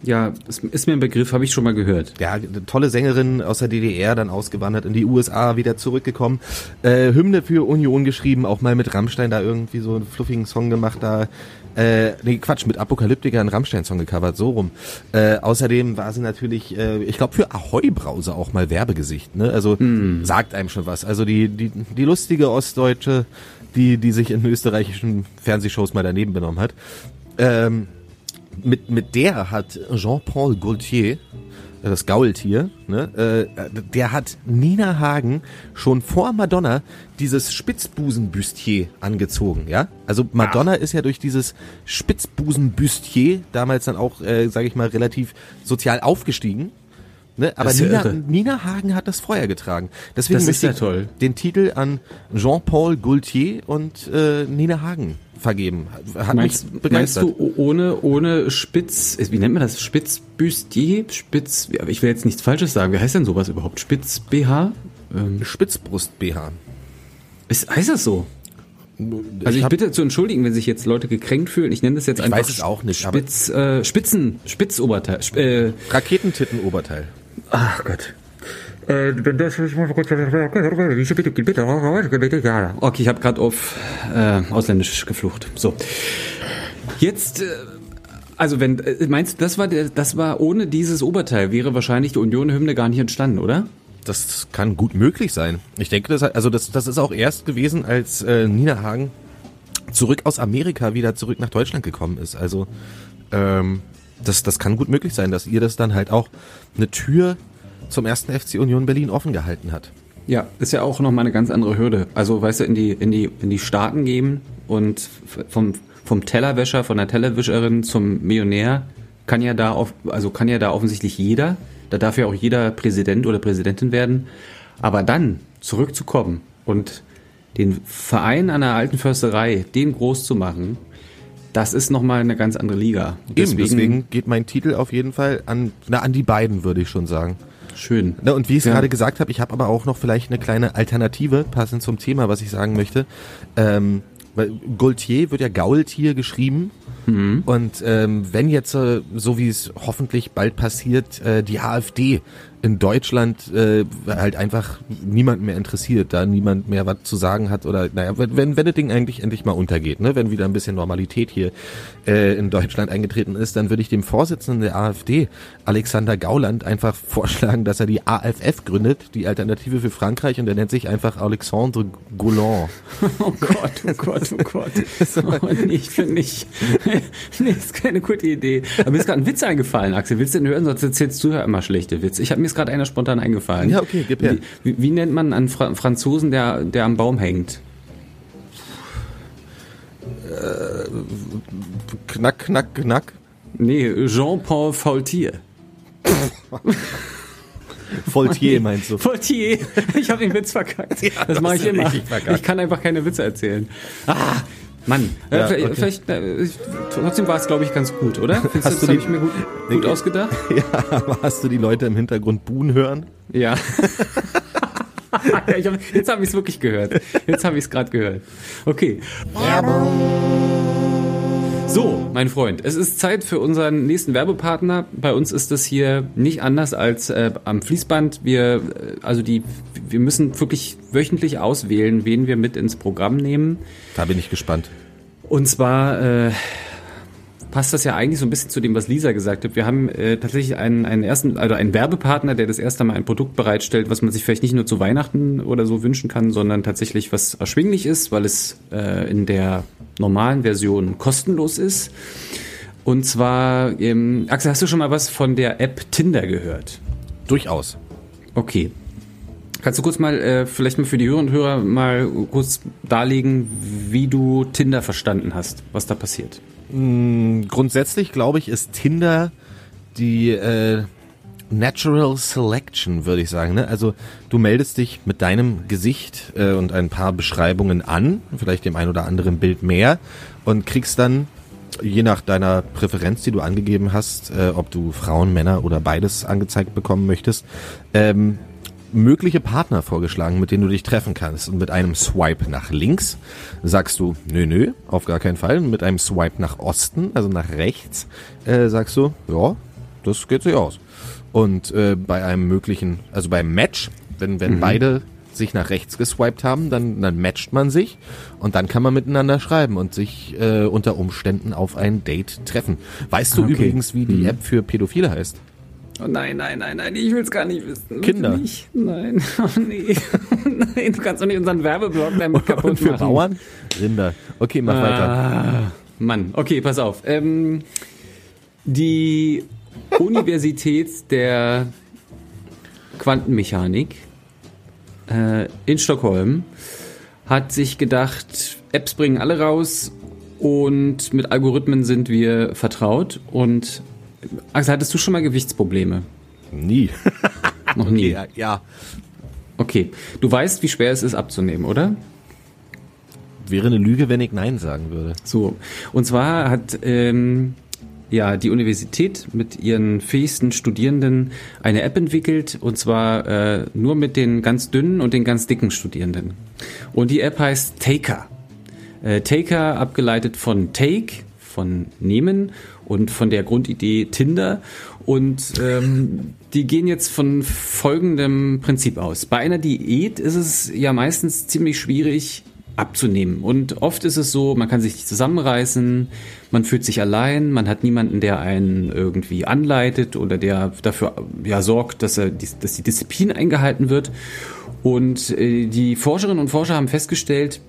Ja, ist, ist mir ein Begriff, habe ich schon mal gehört. Ja, tolle Sängerin aus der DDR, dann ausgewandert in die USA, wieder zurückgekommen. Äh, Hymne für Union geschrieben, auch mal mit Rammstein da irgendwie so einen fluffigen Song gemacht, da äh, nee, Quatsch, mit Apokalyptiker einen Rammstein-Song gecovert, so rum. Äh, außerdem war sie natürlich, äh, ich glaube, für Ahoi-Brause auch mal Werbegesicht, ne? Also sagt einem schon was. Also die, die, die lustige Ostdeutsche, die, die sich in österreichischen Fernsehshows mal daneben benommen hat. Ähm, mit, mit der hat Jean-Paul Gaultier, das Gaultier, ne, äh, der hat Nina Hagen schon vor Madonna dieses Spitzbusenbüstier angezogen, ja? Also Madonna ist ja durch dieses Spitzbusenbüstier damals dann auch, äh, sage ich mal, relativ sozial aufgestiegen. Ne? Aber ja Nina, Hagen hat das vorher getragen. Deswegen Das ist ja ich toll. den Titel an Jean-Paul Gaultier und äh, Nina Hagen vergeben. Hat Meinst, mich meinst begeistert. du ohne, ohne Spitz, wie nennt man das? Spitzbüstier? Spitz, ich will jetzt nichts Falsches sagen. Wie heißt denn sowas überhaupt? Spitz-BH? Ähm, Spitzbrust-BH. ist, heißt das so? Also ich, hab- bitte zu entschuldigen, wenn sich jetzt Leute gekränkt fühlen. Ich nenne das jetzt einfach weiß es auch nicht, Spitz, äh, Spitzen, Spitzoberteil. Sp äh, Raketentitten-Oberteil. Ach Gott. Äh, wenn das ich muss mal kurz Okay, ich habe gerade auf äh, Ausländisch geflucht. So. Jetzt, äh, also wenn, äh, meinst du, das war der, das war ohne dieses Oberteil wäre wahrscheinlich die Union-Hymne gar nicht entstanden, oder? Das kann gut möglich sein. Ich denke, das, also das, das ist auch erst gewesen, als äh, Nina Hagen zurück aus Amerika wieder zurück nach Deutschland gekommen ist. Also ähm, das, das kann gut möglich sein, dass ihr das dann halt auch eine Tür zum ersten FC Union Berlin offen gehalten hat. Ja, ist ja auch nochmal eine ganz andere Hürde. Also, weißt du, in die, in die, in die Staaten gehen und vom, vom Tellerwäscher, von der Tellerwischerin zum Millionär kann ja da auf, also kann ja da offensichtlich jeder. Da darf ja auch jeder Präsident oder Präsidentin werden. Aber dann zurückzukommen und den Verein an der alten Försterei, den groß zu machen, das ist nochmal eine ganz andere Liga. Deswegen, deswegen geht mein Titel auf jeden Fall an, na, an die beiden, würde ich schon sagen. schön. Na, und wie ich es Ja. gerade gesagt habe, ich habe aber auch noch vielleicht eine kleine Alternative, passend zum Thema, was ich sagen möchte. Ähm, weil Gaultier wird ja Gaultier geschrieben. Und ähm, wenn jetzt, äh, so wie es hoffentlich bald passiert, äh, die AfD in Deutschland äh, halt einfach niemand mehr interessiert, da niemand mehr was zu sagen hat oder naja, wenn, wenn wenn das Ding eigentlich endlich mal untergeht, ne, wenn wieder ein bisschen Normalität hier äh, in Deutschland eingetreten ist, dann würde ich dem Vorsitzenden der AfD, Alexander Gauland, einfach <laughs> vorschlagen, dass er die AFF gründet, die Alternative für Frankreich, und der nennt sich einfach Alexandre Gauland. <laughs> Oh Gott, oh Gott, oh Gott. <laughs> Oh, nee, ich finde nicht. Nee, ist keine gute Idee. Aber mir ist gerade ein Witz eingefallen, Axel. Willst du den hören? Sonst erzählst du ja immer schlechte Witze. Ich habe mir ist gerade einer spontan eingefallen. Ja, okay, gib her. Wie, wie, nennt man einen Fra Franzosen, der, der am Baum hängt? Knack, knack, knack. Nee, Jean-Paul Faultier. Voltier meinst du? Faultier. Ich habe den Witz verkackt. <laughs> das mache hast ich immer. Ich kann einfach keine Witze erzählen. Ah, Mann. Äh, Ja, vielleicht, okay. vielleicht äh, trotzdem war es, glaube ich, ganz gut, oder? Findest Hast du, das habe die- ich mir gut, gut Nee, ausgedacht? <laughs> Ja, aber hast du die Leute im Hintergrund buhen hören? Ja. <laughs> hab, jetzt habe ich es wirklich gehört. Jetzt habe ich es gerade gehört. Okay. So, mein Freund, es ist Zeit für unseren nächsten Werbepartner. Bei uns ist das hier nicht anders als äh, am Fließband. Wir, äh, also die, wir müssen wirklich wöchentlich auswählen, wen wir mit ins Programm nehmen. Da bin ich gespannt. Und zwar äh, passt das ja eigentlich so ein bisschen zu dem, was Lisa gesagt hat. Wir haben äh, tatsächlich einen, einen ersten, also einen Werbepartner, der das erste Mal ein Produkt bereitstellt, was man sich vielleicht nicht nur zu Weihnachten oder so wünschen kann, sondern tatsächlich was erschwinglich ist, weil es äh, in der normalen Version kostenlos ist. Und zwar, ähm, Axel, hast du schon mal was von der App Tinder gehört? Durchaus. Okay. Kannst du kurz mal, äh, vielleicht mal für die Hörer und Hörer mal kurz darlegen, wie du Tinder verstanden hast, was da passiert? Grundsätzlich glaube ich, ist Tinder die äh, Natural Selection, würde ich sagen. Ne? Also du meldest dich mit deinem Gesicht äh, und ein paar Beschreibungen an, vielleicht dem ein oder anderen Bild mehr und kriegst dann je nach deiner Präferenz, die du angegeben hast, äh, ob du Frauen, Männer oder beides angezeigt bekommen möchtest, ähm, mögliche Partner vorgeschlagen, mit denen du dich treffen kannst. Und mit einem Swipe nach links sagst du, nö, nö, auf gar keinen Fall. Und mit einem Swipe nach Osten, also nach rechts, äh, sagst du, ja, das geht sich aus. Und äh, bei einem möglichen, also beim Match, wenn, wenn beide sich nach rechts geswiped haben, dann, dann matcht man sich und dann kann man miteinander schreiben und sich äh, unter Umständen auf ein Date treffen. Weißt du Okay. übrigens, wie die App für Pädophile heißt? Oh nein, nein, nein, nein, ich will es gar nicht wissen. Kinder. Nicht. Nein, <laughs> oh nee. <laughs> nein, du kannst doch nicht unseren Werbeblock damit <laughs> kaputt Und für machen. Bauern? Rinder. Okay, mach weiter. Ah, Mann, okay, pass auf. Ähm, die Universität der Quantenmechanik äh, in Stockholm hat sich gedacht, Apps bringen alle raus und mit Algorithmen sind wir vertraut. Und Axel, hattest du schon mal Gewichtsprobleme? Nie. <laughs> Noch nie. Ja, ja. Okay, du weißt, wie schwer es ist abzunehmen, oder? Wäre eine Lüge, wenn ich Nein sagen würde. So, und zwar hat ähm, ja die Universität mit ihren fähigsten Studierenden eine App entwickelt, und zwar äh, nur mit den ganz dünnen und den ganz dicken Studierenden. Und die App heißt Taker. Äh, Taker abgeleitet von Take, von Nehmen und von der Grundidee Tinder. Und ähm, die gehen jetzt von folgendem Prinzip aus. Bei einer Diät ist es ja meistens ziemlich schwierig abzunehmen. Und oft ist es so, man kann sich nicht zusammenreißen, man fühlt sich allein, man hat niemanden, der einen irgendwie anleitet oder der dafür ja, sorgt, dass, er, die- dass die Disziplin eingehalten wird. Und äh, die Forscherinnen und Forscher haben festgestellt,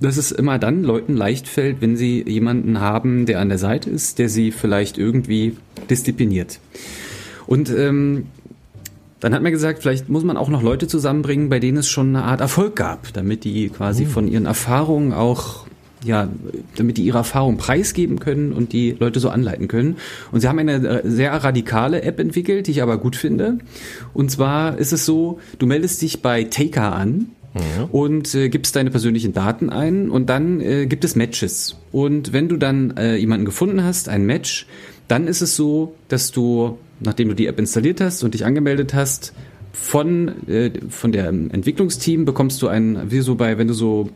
dass es immer dann Leuten leicht fällt, wenn sie jemanden haben, der an der Seite ist, der sie vielleicht irgendwie diszipliniert. Und ähm, dann hat man gesagt, vielleicht muss man auch noch Leute zusammenbringen, bei denen es schon eine Art Erfolg gab, damit die quasi von ihren Erfahrungen auch, ja, damit die ihre Erfahrung preisgeben können und die Leute so anleiten können. Und sie haben eine äh, sehr radikale App entwickelt, die ich aber gut finde. Und zwar ist es so, du meldest dich bei Taker an, und äh, gibst deine persönlichen Daten ein und dann äh, gibt es Matches. Und wenn du dann äh, jemanden gefunden hast, ein Match, dann ist es so, dass du, nachdem du die App installiert hast und dich angemeldet hast, von, äh, von der Entwicklungsteam bekommst du ein, wie so bei, wenn du so,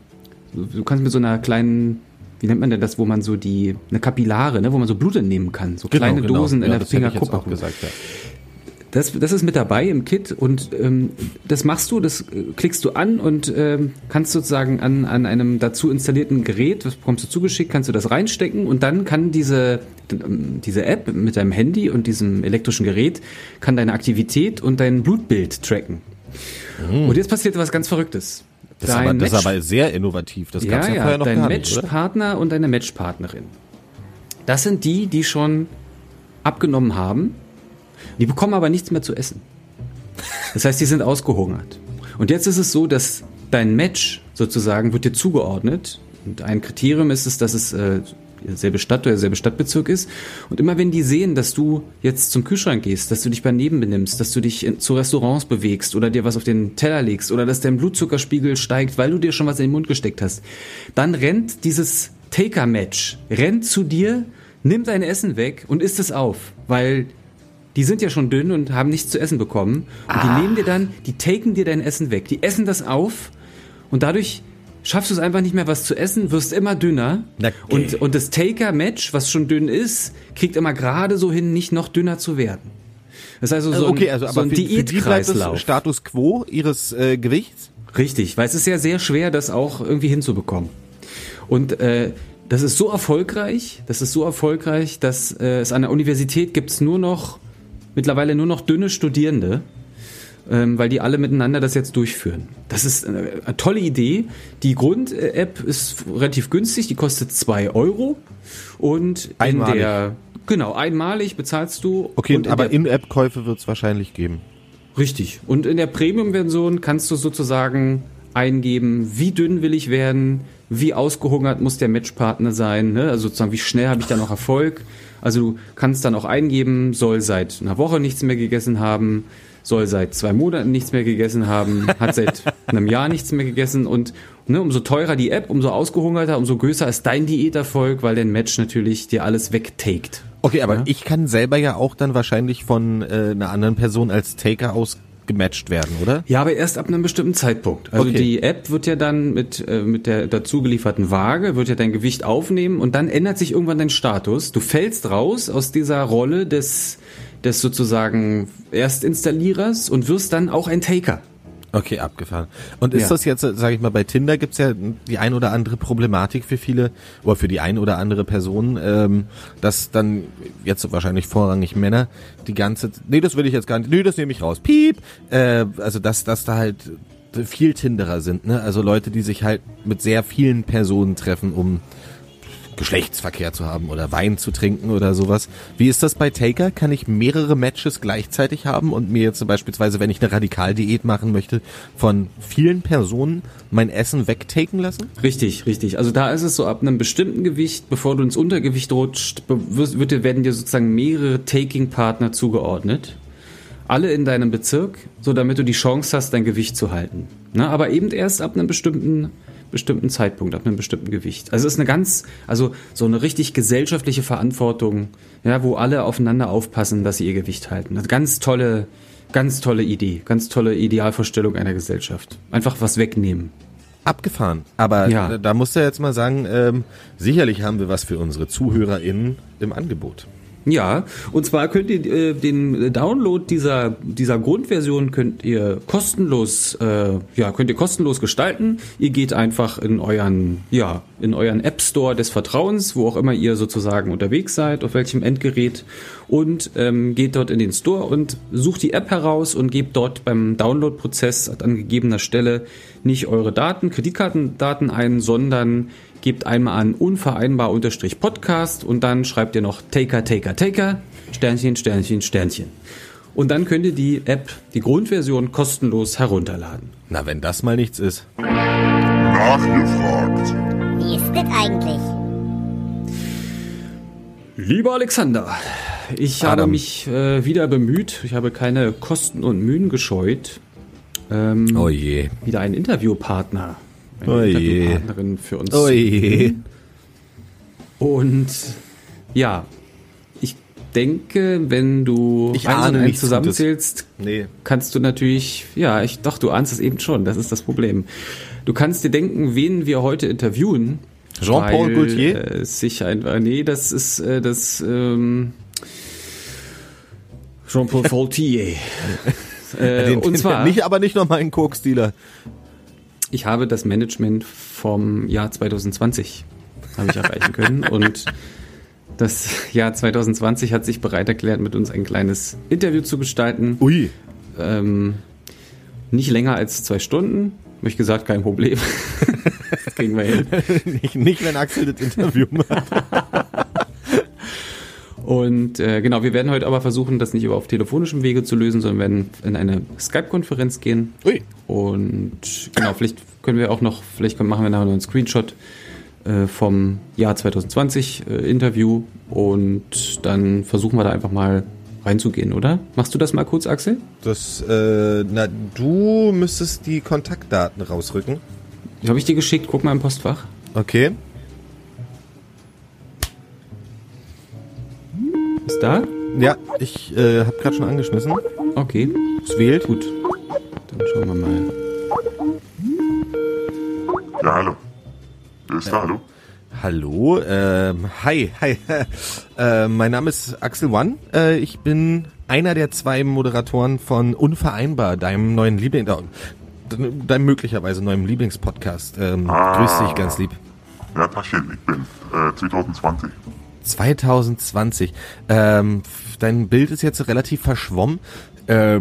du kannst mit so einer kleinen, wie nennt man denn das, wo man so die, eine Kapillare, ne, wo man so Blut entnehmen kann, so kleine Dosen in Genau, Ja, der das hätte ich jetzt Fingerkuppe. gesagt, ja. Das, das ist mit dabei im Kit und ähm, das machst du, das äh, klickst du an und ähm, kannst sozusagen an, an einem dazu installierten Gerät, das bekommst du zugeschickt, kannst du das reinstecken und dann kann diese, ähm, diese App mit deinem Handy und diesem elektrischen Gerät kann deine Aktivität und dein Blutbild tracken. Und jetzt passiert was ganz Verrücktes. Mhm. Das, ist aber, das ist aber sehr innovativ. Das gab es ja, vorher noch dein gar nicht, oder? Matchpartner und deine Matchpartnerin. Das sind die, die schon abgenommen haben. Die bekommen aber nichts mehr zu essen. Das heißt, die sind ausgehungert. Und jetzt ist es so, dass dein Match sozusagen wird dir zugeordnet. Und ein Kriterium ist es, dass es äh, selbe Stadt oder derselbe Stadtbezirk ist. Und immer wenn die sehen, dass du jetzt zum Kühlschrank gehst, dass du dich daneben benimmst, dass du dich in, zu Restaurants bewegst oder dir was auf den Teller legst oder dass dein Blutzuckerspiegel steigt, weil du dir schon was in den Mund gesteckt hast, dann rennt dieses Taker-Match, rennt zu dir, nimmt dein Essen weg und isst es auf, weil die sind ja schon dünn und haben nichts zu essen bekommen. Und die nehmen dir dann, die taken dir dein Essen weg. Die essen das auf und dadurch schaffst du es einfach nicht mehr, was zu essen, wirst immer dünner. Okay. Und, und das Taker-Match, was schon dünn ist, kriegt immer gerade so hin, nicht noch dünner zu werden. Das ist also so okay, ein, also so ein für, für die bleibt Diätkreislauf. Status quo ihres äh, Gewichts. Richtig, weil es ist ja sehr schwer, das auch irgendwie hinzubekommen. Und äh, das ist so erfolgreich, das ist so erfolgreich, dass äh, es an der Universität gibt es nur noch, mittlerweile nur noch dünne Studierende, ähm, weil die alle miteinander das jetzt durchführen. Das ist eine, tolle Idee. Die Grund-App ist relativ günstig, die kostet zwei Euro. Und Einmalig. in der, genau, einmalig bezahlst du. Okay, aber In-App-Käufe wird es wahrscheinlich geben. Richtig. Und in der Premium-Version kannst du sozusagen eingeben, wie dünn will ich werden, wie ausgehungert muss der Matchpartner sein, ne? also sozusagen, wie schnell habe ich da noch Erfolg. Also du kannst dann auch eingeben, soll seit einer Woche nichts mehr gegessen haben, soll seit zwei Monaten nichts mehr gegessen haben, hat seit <laughs> einem Jahr nichts mehr gegessen und ne, umso teurer die App, umso ausgehungerter, umso größer ist dein Diäterfolg, weil dein Match natürlich dir alles wegtaked. Okay, aber Ja. ich kann selber ja auch dann wahrscheinlich von äh, einer anderen Person als Taker aus gematcht werden, oder? Ja, aber erst ab einem bestimmten Zeitpunkt. Also Okay. die App wird ja dann mit, äh, mit der dazu gelieferten Waage, wird ja dein Gewicht aufnehmen und dann ändert sich irgendwann dein Status. Du fällst raus aus dieser Rolle des, des sozusagen Erstinstallierers und wirst dann auch ein Taker. Okay, abgefahren. Und ist Ja. das jetzt, sage ich mal, bei Tinder gibt's ja die ein oder andere Problematik für viele oder für die ein oder andere Person, ähm, dass dann jetzt wahrscheinlich vorrangig Männer die ganze, nee, das will ich jetzt gar nicht, nee, das nehme ich raus, piep, äh, also dass, dass da halt viel Tinderer sind, ne? Also Leute, die sich halt mit sehr vielen Personen treffen, um Geschlechtsverkehr zu haben oder Wein zu trinken oder sowas. Wie ist das bei Taker? Kann ich mehrere Matches gleichzeitig haben und mir jetzt beispielsweise, wenn ich eine Radikaldiät machen möchte, von vielen Personen mein Essen wegtaken lassen? Richtig, richtig. Also da ist es so ab einem bestimmten Gewicht, bevor du ins Untergewicht rutscht, wird, werden dir sozusagen mehrere Taking-Partner zugeordnet. Alle in deinem Bezirk, so damit du die Chance hast, dein Gewicht zu halten. Na, aber eben erst ab einem bestimmten, bestimmten Zeitpunkt, ab einem bestimmten Gewicht. Also es ist eine ganz, also so eine richtig gesellschaftliche Verantwortung, ja, wo alle aufeinander aufpassen, dass sie ihr Gewicht halten. Eine ganz tolle, ganz tolle Idee, ganz tolle Idealvorstellung einer Gesellschaft. Einfach was wegnehmen. Abgefahren. Aber Ja. da- da musst du jetzt mal sagen, ähm, sicherlich haben wir was für unsere ZuhörerInnen im Angebot. Ja, und zwar könnt ihr äh, den Download dieser dieser Grundversion könnt ihr kostenlos äh, ja könnt ihr kostenlos gestalten. Ihr geht einfach in euren ja in euren App Store des Vertrauens, wo auch immer ihr sozusagen unterwegs seid, auf welchem Endgerät und ähm, geht dort in den Store und sucht die App heraus und gebt dort beim Download-Prozess an gegebener Stelle nicht eure Daten, Kreditkartendaten ein, sondern gebt einmal an unvereinbar-podcast und dann schreibt ihr noch Taker, Taker, Taker, Sternchen, Sternchen, Sternchen. Und dann könnt ihr die App, die Grundversion, kostenlos herunterladen. Na, wenn das mal nichts ist. Nachgefragt. Wie ist das eigentlich? Lieber Alexander, ich habe Adam. mich äh, wieder bemüht, ich habe keine Kosten und Mühen gescheut, ähm, Oh je. wieder einen Interviewpartner, eine Oh. Interviewpartnerin für uns Oh. Und ja, ich denke, wenn du Ich eins und eins zusammenzählst, Nee. kannst du natürlich, ja, ich doch, du ahnst es eben schon, das ist das Problem. Du kannst dir denken, wen wir heute interviewen. Jean-Paul Gaultier? Äh, sich ein, äh, nee, das ist äh, das ähm, Jean-Paul <laughs> Gaultier. äh, Den, und zwar, nicht, aber nicht nochmal einen Koksdealer. Ich habe das Management vom Jahr 2020 habe ich erreichen können <laughs> und das Jahr 2020 hat sich bereit erklärt, mit uns ein kleines Interview zu gestalten. Ui. Ähm, nicht länger als zwei Stunden. Hab ich gesagt, kein Problem. <laughs> das kriegen wir hin. <laughs> nicht, nicht, wenn Axel das Interview macht. Und äh, genau, wir werden heute aber versuchen, das nicht über auf telefonischem Wege zu lösen, sondern werden in eine Skype-Konferenz gehen. Ui. Und genau, vielleicht können wir auch noch, vielleicht machen wir nachher noch einen Screenshot äh, vom Jahr 2020 äh, Interview und dann versuchen wir da einfach mal reinzugehen, oder? Machst du das mal kurz, Axel? Das, äh, na, du müsstest die Kontaktdaten rausrücken. Die habe ich dir geschickt, guck mal im Postfach. Okay. Ist da? Ja, ich äh, habe gerade schon angeschmissen. Okay, Es wählt. gut. Dann schauen wir mal. Ja, hallo. Wer ist da, hallo? Hallo, ähm, hi, hi. <laughs> äh, mein Name ist Axel One. Äh, ich bin einer der zwei Moderatoren von Unvereinbar, deinem neuen Liebling, äh, deinem möglicherweise neuen Lieblingspodcast. Ähm, Ah. Grüß dich ganz lieb. Ja, Taschen, ich bin äh, 2020. 2020. Ähm, dein Bild ist jetzt relativ verschwommen. Äh,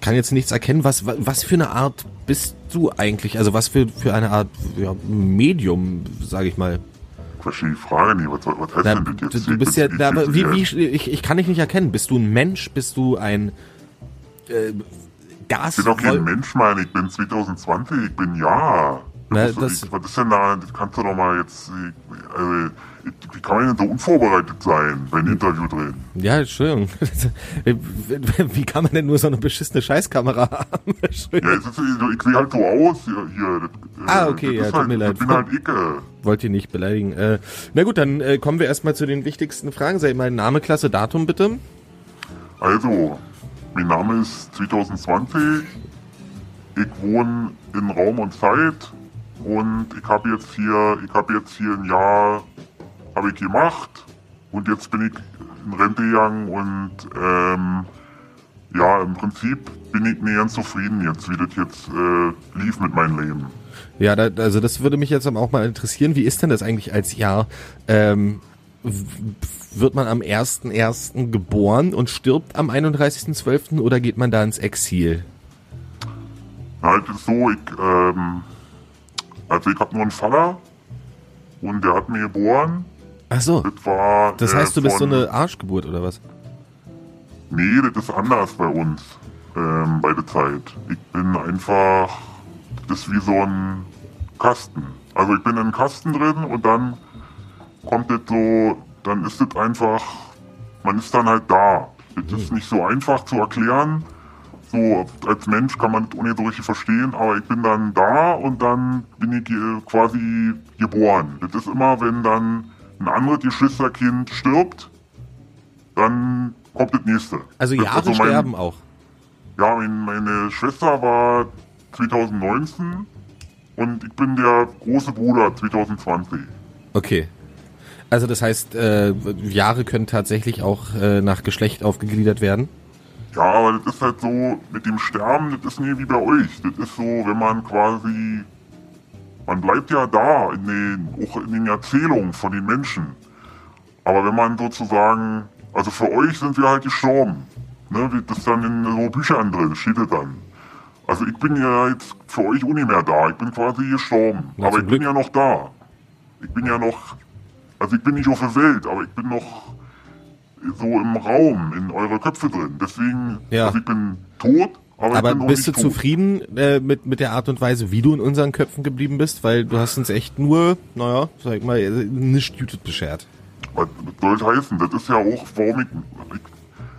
kann jetzt nichts erkennen. Was, wa- was für eine Art bist du eigentlich? Also was für, für eine Art ja, Medium, sage ich mal. Verstehe die Frage nicht. Was, was heißt Na, denn du, das jetzt? du bist ja, na, aber wie, wie, ich, ich kann dich nicht erkennen. Bist du ein Mensch? Bist du ein äh, Gas. Ich bin doch kein Mensch, Mann. Ich bin 2020. Ich bin ja. Na, was, das- ich, was ist denn da? Das kannst du doch mal jetzt. ich- Also, ich, wie kann man denn so unvorbereitet sein bei einem Interview drin? Ja, Entschuldigung. <laughs> Wie kann man denn nur so eine beschissene Scheißkamera <laughs> haben? Ja, ist, ich sehe halt so aus hier. äh, Ah, okay, das ja, tut halt, mir leid. Ich bin halt Icke. Wollt ihr nicht beleidigen. Äh, na gut, dann äh, kommen wir erstmal zu den wichtigsten Fragen. Sei mal Name, Klasse, Datum bitte. Also, mein Name ist 2020. Ich wohne in Raum und Zeit und ich habe jetzt hier, ich habe jetzt hier ein Jahr, habe ich gemacht und jetzt bin ich in Rente gegangen und ähm, ja, im Prinzip bin ich mir ganz zufrieden jetzt, wie das jetzt äh, lief mit meinem Leben. Ja, da, also das würde mich jetzt auch mal interessieren. Wie ist denn das eigentlich als Jahr? Ähm, wird man am 1.1. geboren und stirbt am 31.12. oder geht man da ins Exil? Halt ist so, ich, ähm, also ich habe nur einen Vater und der hat mir geboren. Ach so. Das war. Das äh, heißt, du bist so eine Arschgeburt oder was? Nee, das ist anders bei uns, ähm, bei der Zeit. Ich bin einfach, das ist wie so ein Kasten. Also ich bin in einem Kasten drin und dann kommt das so, dann ist das einfach, man ist dann halt da. Das ist nicht so einfach zu erklären. So, als Mensch kann man das ohne so richtig verstehen, aber ich bin dann da und dann bin ich quasi geboren. Das ist immer, wenn dann ein anderes Geschwisterkind stirbt, dann kommt das nächste. Also Jahre mein- sterben auch. Ja, mein, meine Schwester war 2019 und ich bin der große Bruder 2020. Okay. Also das heißt, äh, Jahre können tatsächlich auch äh, nach Geschlecht aufgegliedert werden. Ja, aber das ist halt so, mit dem Sterben, das ist nie wie bei euch. Das ist so, wenn man quasi, man bleibt ja da, in den, auch in den Erzählungen von den Menschen. Aber wenn man sozusagen, also für euch sind wir halt gestorben. Ne, wie das dann in so Büchern drin, steht das dann. Also ich bin ja jetzt für euch nicht mehr da. Ich bin quasi gestorben. Na, aber ich bin Glück. ja noch da. Ich bin ja noch, also ich bin nicht auf der Welt, aber ich bin noch so im Raum, in eure Köpfe drin. Deswegen, Ja. also ich bin tot, aber, Aber ich bin noch bist du nicht tot. zufrieden äh, mit, mit der Art und Weise, wie du in unseren Köpfen geblieben bist? Weil du hast uns echt nur, naja, sag ich mal, äh, nichts Jütet beschert. Was soll das heißen? Das ist ja auch, warum ich, ich,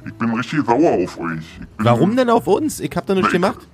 ich bin richtig sauer auf euch. Warum denn auf uns? Ich hab da nichts gemacht.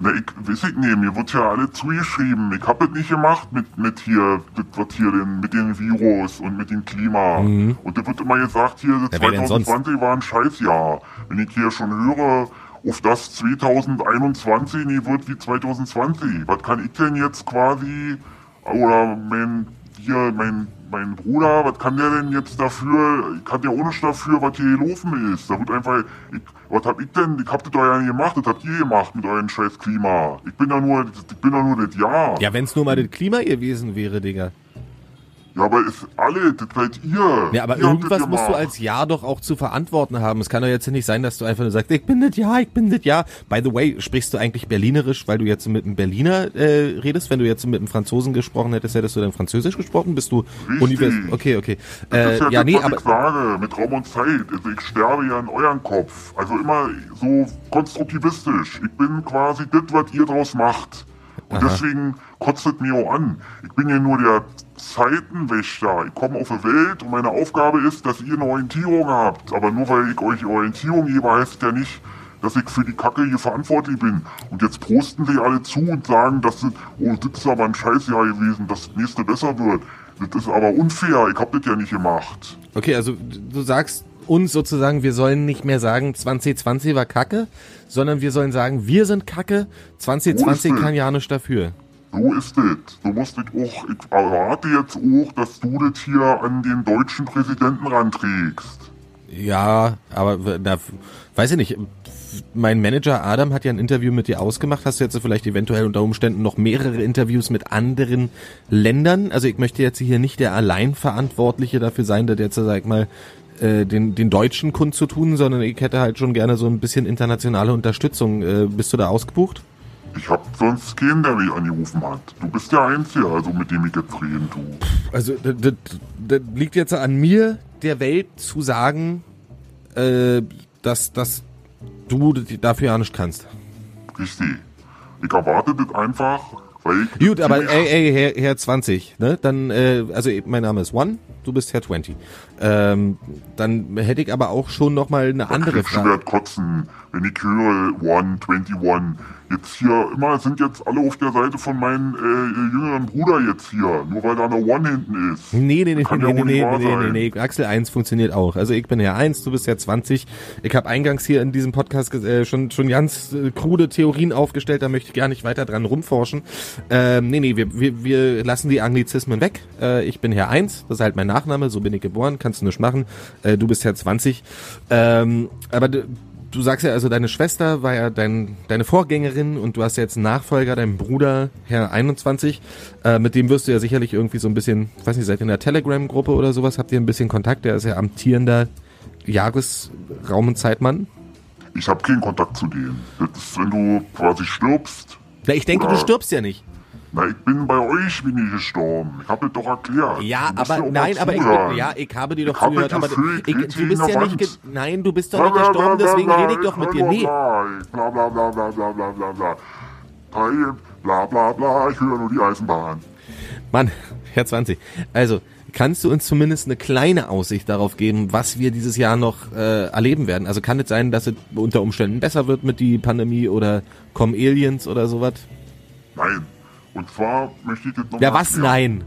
Na, ich weiß ich nicht, mir wird ja alle zugeschrieben. Ich hab das nicht gemacht mit, mit hier, das wird hier den, mit dem Virus und mit dem Klima. Und da wird immer gesagt, hier, Mhm. Ja, wer denn sonst? 2020 war ein Scheißjahr. Wenn ich hier schon höre, auf das 2021 nie wird wie 2020. Was kann ich denn jetzt quasi, oder mein, hier, mein, mein Bruder, was kann der denn jetzt dafür, ich kann auch nichts dafür, was hier gelaufen ist. Da wird einfach, ich, was hab ich denn, ich hab das doch ja nicht gemacht, das habt ihr gemacht mit euren scheiß Klima. Ich bin ja nur, ich bin ja nur das Jahr. Ja, wenn's nur mal das Klima gewesen wäre, Digga. Ja, aber ist alle, das seid ihr. Ja, aber Ihr irgendwas musst du als Ja doch auch zu verantworten haben. Es kann doch jetzt nicht sein, dass du einfach nur sagst, ich bin das Ja, ich bin das Ja. By the way, sprichst du eigentlich Berlinerisch, weil du jetzt mit einem Berliner äh, redest? Wenn du jetzt mit einem Franzosen gesprochen hättest, hättest du dann Französisch gesprochen? Bist du univers... Okay, okay. Äh, ja, ja, nee, was aber... ich sage, mit Raum und Zeit. Also ich sterbe ja in euren Kopf. Also immer so konstruktivistisch. Ich bin quasi das, was ihr draus macht. Und deswegen kotzt es mir auch an. Ich bin ja nur der Zeitenwächter. Ich komme auf die Welt und meine Aufgabe ist, dass ihr eine Orientierung habt. Aber nur weil ich euch Orientierung gebe, heißt ja nicht, dass ich für die Kacke hier verantwortlich bin. Und jetzt posten sie alle zu und sagen, das sind, oh, das ist aber ein Scheißjahr gewesen, dass das nächste besser wird. Das ist aber unfair, ich hab das ja nicht gemacht. Okay, also du sagst uns sozusagen, wir sollen nicht mehr sagen, 2020 war Kacke, sondern wir sollen sagen, wir sind Kacke, 2020 Wo ist kann ja nicht dafür. So ist es. Du musst dich auch, ich erwarte jetzt auch, dass du das hier an den deutschen Präsidenten ranträgst. Ja, aber da weiß ich nicht. Mein Manager Adam hat ja ein Interview mit dir ausgemacht. Hast du jetzt vielleicht eventuell unter Umständen noch mehrere Interviews mit anderen Ländern? Also ich möchte jetzt hier nicht der Alleinverantwortliche dafür sein, der jetzt, sag ich mal, äh, den, den Deutschen kund zu tun, sondern ich hätte halt schon gerne so ein bisschen internationale Unterstützung. Äh, bist du da ausgebucht? Ich hab sonst keinen, der mich angerufen hat. Du bist der Einzige, also mit dem ich jetzt reden tu. Also das, das, liegt jetzt an mir, der Welt zu sagen, äh, dass, dass du dafür ja nicht kannst. Richtig. Ich erwarte das einfach, weil ich Gut, aber ey, ey, Herr, Herr 20, ne? Dann, äh, also mein Name ist One, du bist Herr 20. Ähm, dann hätte ich aber auch schon noch mal eine andere Frage. werd kotzen, wenn ich höre One, 21. Jetzt hier, immer sind jetzt alle auf der Seite von meinem äh, jüngeren Bruder jetzt hier, nur weil da eine One hinten ist. Nee, nee, nee, Kann nee, ja nee, nee, nee, nee, sein. nee, Axel 1 funktioniert auch. Also ich bin Herr 1, du bist Herr 20. Ich habe eingangs hier in diesem Podcast äh, schon schon ganz äh, krude Theorien aufgestellt, da möchte ich gar nicht weiter dran rumforschen. Ähm, nee, nee, wir, wir, wir lassen die Anglizismen weg. Äh, ich bin Herr 1, das ist halt mein Nachname, so bin ich geboren, kannst du nicht machen. Äh, du bist Herr 20. Ähm, aber du, du sagst ja also, deine Schwester war ja dein, deine Vorgängerin und du hast ja jetzt einen Nachfolger, deinen Bruder, Herr 21. Äh, mit dem wirst du ja sicherlich irgendwie so ein bisschen, ich weiß nicht, seid ihr in der Telegram-Gruppe oder sowas, habt ihr ein bisschen Kontakt? Der ist ja amtierender Jahresraum- und Zeitmann. Ich habe keinen Kontakt zu denen. Das ist, wenn du quasi stirbst. Na, ich denke, du Ja. stirbst ja nicht. Na, ich bin bei euch, bin ich gestorben. Ich hab dir doch erklärt. Ja, aber ja nein, aber ich, bin, ja, ich habe dir doch ich zugehört, aber Gefühl, ich, du bist ja nicht, nein, du bist doch nicht gestorben, deswegen rede ich doch mit dir. Nee. Bla bla bla bla bla bla bla bla. Bla bla bla, ich höre nur die Eisenbahn. Mann, Herr 20. Also, kannst du uns zumindest eine kleine Aussicht darauf geben, was wir dieses Jahr noch äh, erleben werden? Also kann es sein, dass es unter Umständen besser wird mit der Pandemie oder kommen Aliens oder sowas? Nein, und zwar möchte ich das noch Ja, was? erklären. Nein.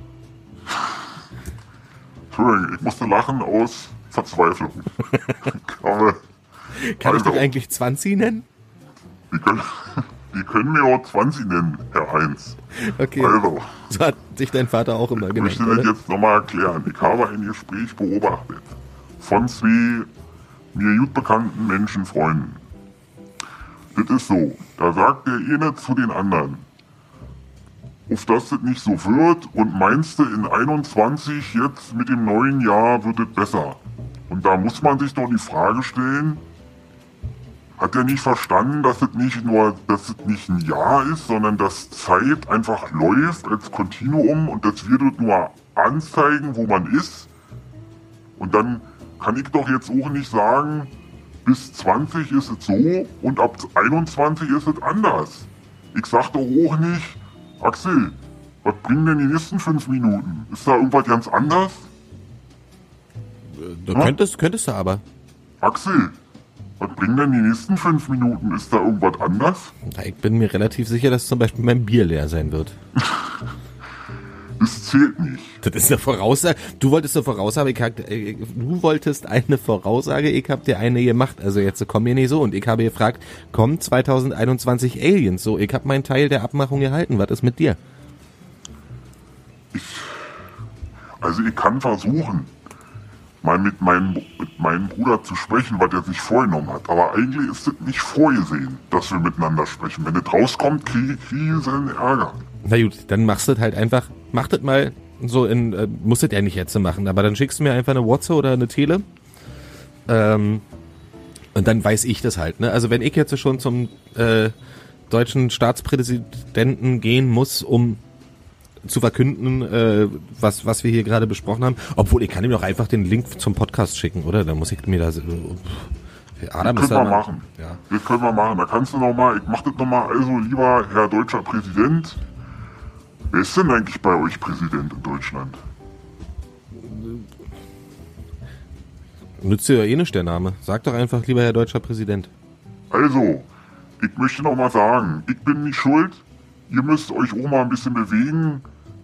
Entschuldigung, ich musste lachen aus Verzweiflung. <laughs> Aber Kann ich Also. dich eigentlich 20 nennen? die können, <laughs> die können mir auch 20 nennen, Herr Heinz. Okay. Also, So hat sich dein Vater auch immer ich genannt, möchte das oder? jetzt nochmal erklären. Ich habe ein Gespräch beobachtet von zwei mir gut bekannten Menschenfreunden. Das ist so, da sagt der eine zu den anderen, auf das nicht so wird und meinst du in 21 jetzt mit dem neuen Jahr wird es besser. Und da muss man sich doch die Frage stellen, hat er nicht verstanden, dass es nicht nur, dass es nicht ein Jahr ist, sondern dass Zeit einfach läuft als Kontinuum und dass wir dort nur anzeigen, wo man ist? Und dann kann ich doch jetzt auch nicht sagen, bis 20 ist es so und ab 21 ist es anders. Ich sag doch auch nicht, Axel, was bringen denn die nächsten fünf Minuten? Ist da irgendwas ganz anders? Du könntest, könntest du aber. Axel, was bringen denn die nächsten fünf Minuten? Ist da irgendwas anders? Ich bin mir relativ sicher, dass zum Beispiel mein Bier leer sein wird. <laughs> Das zählt nicht. Das ist eine Voraussage. Du wolltest eine Voraussage, ich hab, äh, du wolltest eine Voraussage, ich hab dir eine gemacht. Also jetzt komm mir nicht so. Und ich habe gefragt, kommt 2021 Aliens? So, ich hab meinen Teil der Abmachung gehalten. Was ist mit dir? Also ich kann versuchen, mal mit meinem, mit meinem Bruder zu sprechen, was er sich vorgenommen hat. Aber eigentlich ist es nicht vorgesehen, dass wir miteinander sprechen. Wenn das rauskommt, kriege ich riesen Ärger. Na gut, dann machst du das halt einfach, mach das mal so in, äh, musst das ja nicht jetzt machen, aber dann schickst du mir einfach eine WhatsApp oder eine Tele. Ähm, und dann weiß ich das halt, ne? Also wenn ich jetzt schon zum äh, deutschen Staatspräsidenten gehen muss, um zu verkünden, äh, was, was wir hier gerade besprochen haben, obwohl ich kann ihm doch einfach den Link zum Podcast schicken, oder? Dann muss ich mir da äh, Adam Das können da wir machen. Ja. Das können wir machen. Da kannst du noch mal, ich mach das noch mal. Also, lieber Herr deutscher Präsident, wer ist denn eigentlich bei euch Präsident in Deutschland? Nützt dir ja eh nicht der Name. Sag doch einfach, lieber Herr deutscher Präsident. Also, ich möchte noch mal sagen, ich bin nicht schuld. Ihr müsst euch auch mal ein bisschen bewegen.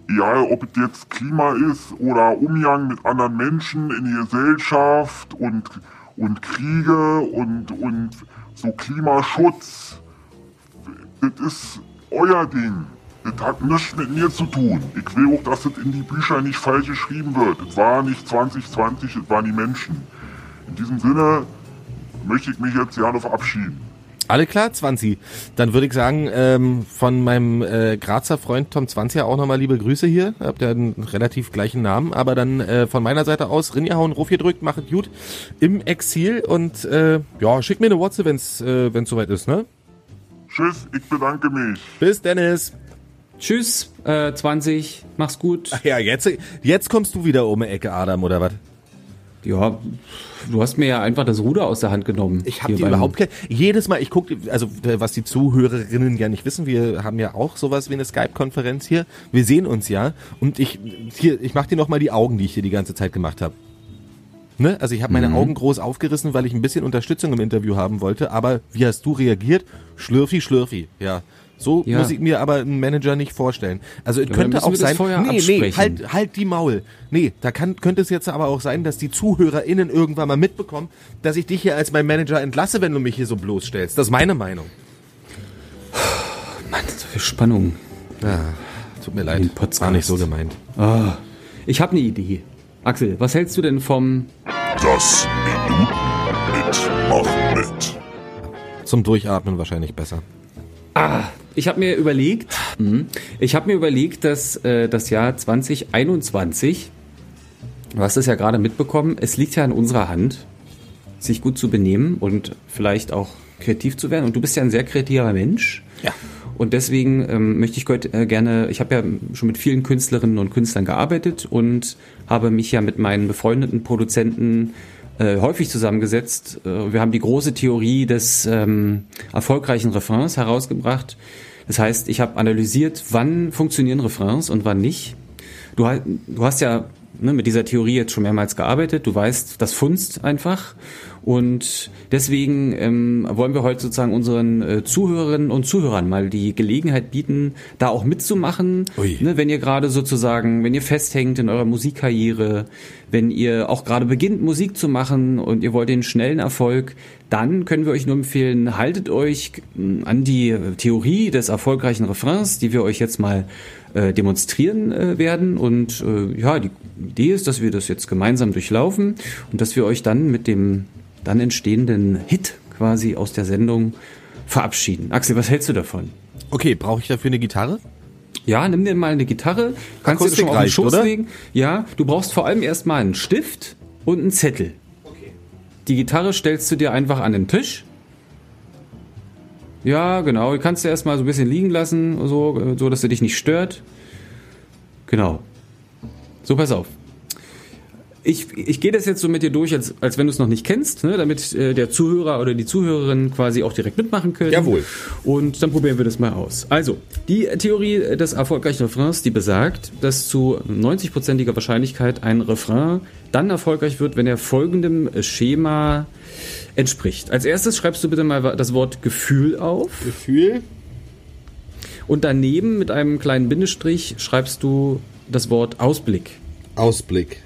Egal, ob es jetzt Klima ist oder Umgang mit anderen Menschen in der Gesellschaft und, und Kriege und, und so Klimaschutz. Das ist euer Ding. Das hat nichts mit mir zu tun. Ich will auch, dass es in die Bücher nicht falsch geschrieben wird. Es war nicht 2020, es waren die Menschen. In diesem Sinne möchte ich mich jetzt gerne verabschieden. Alle klar, 20. Dann würde ich sagen, ähm, von meinem äh, Grazer Freund Tom 20 auch nochmal liebe Grüße hier. Habt ja einen relativ gleichen Namen, aber dann äh, von meiner Seite aus, Rinja hauen, Ruf hier drückt, machet gut im Exil und äh, ja, schick mir eine WhatsApp, wenn's äh, wenn's soweit ist, ne? Tschüss, ich bedanke mich. Bis Dennis. Tschüss, äh, 20, mach's gut. Ja, jetzt, jetzt kommst du wieder um die Ecke, Adam, oder was? Ja, du hast mir ja einfach das Ruder aus der Hand genommen. Ich habe die überhaupt kein, jedes Mal, ich gucke, also äh, was die Zuhörerinnen ja nicht wissen, wir haben ja auch sowas wie eine Skype-Konferenz hier. Wir sehen uns ja und ich hier, ich mache dir noch mal die Augen, die ich hier die ganze Zeit gemacht habe. Ne? Also ich habe meine Augen groß aufgerissen, weil ich ein bisschen Unterstützung im Interview haben wollte. Aber wie hast du reagiert? Schlürfi, schlürfi. Ja. So Ja. muss ich mir aber einen Manager nicht vorstellen. Also es dann könnte auch sein. vorher nee, nee, absprechen. halt, halt die Maul. Nee, da kann, könnte es jetzt aber auch sein, dass die ZuhörerInnen irgendwann mal mitbekommen, dass ich dich hier als mein Manager entlasse, wenn du mich hier so bloßstellst. Das ist meine Meinung. Mann, so viel Spannung. Ja, tut mir leid. Podcast. War nicht so gemeint. Ah, ich habe eine Idee. Axel, was hältst du denn vom Das Minuten mit Mach mit. Zum Durchatmen wahrscheinlich besser. Ich habe mir überlegt, mhm, ich habe mir überlegt, dass äh, das Jahr 2021, du hast es ja gerade mitbekommen, es liegt ja in unserer Hand, sich gut zu benehmen und vielleicht auch kreativ zu werden. Und du bist ja ein sehr kreativer Mensch. Ja. Und deswegen ähm, möchte ich heute äh, gerne, ich habe ja schon mit vielen Künstlerinnen und Künstlern gearbeitet und habe mich ja mit meinen befreundeten Produzenten äh, häufig zusammengesetzt. Äh, wir haben die große Theorie des ähm, erfolgreichen Refrains herausgebracht. Das heißt, ich habe analysiert, wann funktionieren Refrains und wann nicht. Du, du hast ja ne, mit dieser Theorie jetzt schon mehrmals gearbeitet. Du weißt, das funzt einfach. Und deswegen ähm, wollen wir heute sozusagen unseren äh, Zuhörerinnen und Zuhörern mal die Gelegenheit bieten, da auch mitzumachen. Ne, wenn ihr gerade sozusagen, wenn ihr festhängt in eurer Musikkarriere, wenn ihr auch gerade beginnt, Musik zu machen und ihr wollt den schnellen Erfolg, dann können wir euch nur empfehlen, haltet euch mh, an die Theorie des erfolgreichen Refrains, die wir euch jetzt mal äh, demonstrieren äh, werden. Und äh, ja, die Idee ist, dass wir das jetzt gemeinsam durchlaufen und dass wir euch dann mit dem dann entstehenden Hit quasi aus der Sendung verabschieden. Axel, was hältst du davon? Okay, brauche ich dafür eine Gitarre? Ja, nimm dir mal eine Gitarre, kannst Akustik schon auf den Schoß legen. Ja, du brauchst vor allem erstmal einen Stift und einen Zettel. Die Gitarre stellst du dir einfach an den Tisch. Ja, genau. Die kannst du erstmal so ein bisschen liegen lassen, so, so dass sie dich nicht stört. Genau. So, pass auf. Ich, ich gehe das jetzt so mit dir durch, als, als wenn du es noch nicht kennst, ne, damit äh, der Zuhörer oder die Zuhörerin quasi auch direkt mitmachen können. Jawohl. Und dann probieren wir das mal aus. Also, die Theorie des erfolgreichen Refrains, die besagt, dass zu 90%iger Wahrscheinlichkeit ein Refrain dann erfolgreich wird, wenn er folgendem Schema entspricht. Als erstes schreibst du bitte mal das Wort Gefühl auf Gefühl? und daneben mit einem kleinen Bindestrich schreibst du das Wort Ausblick. Ausblick.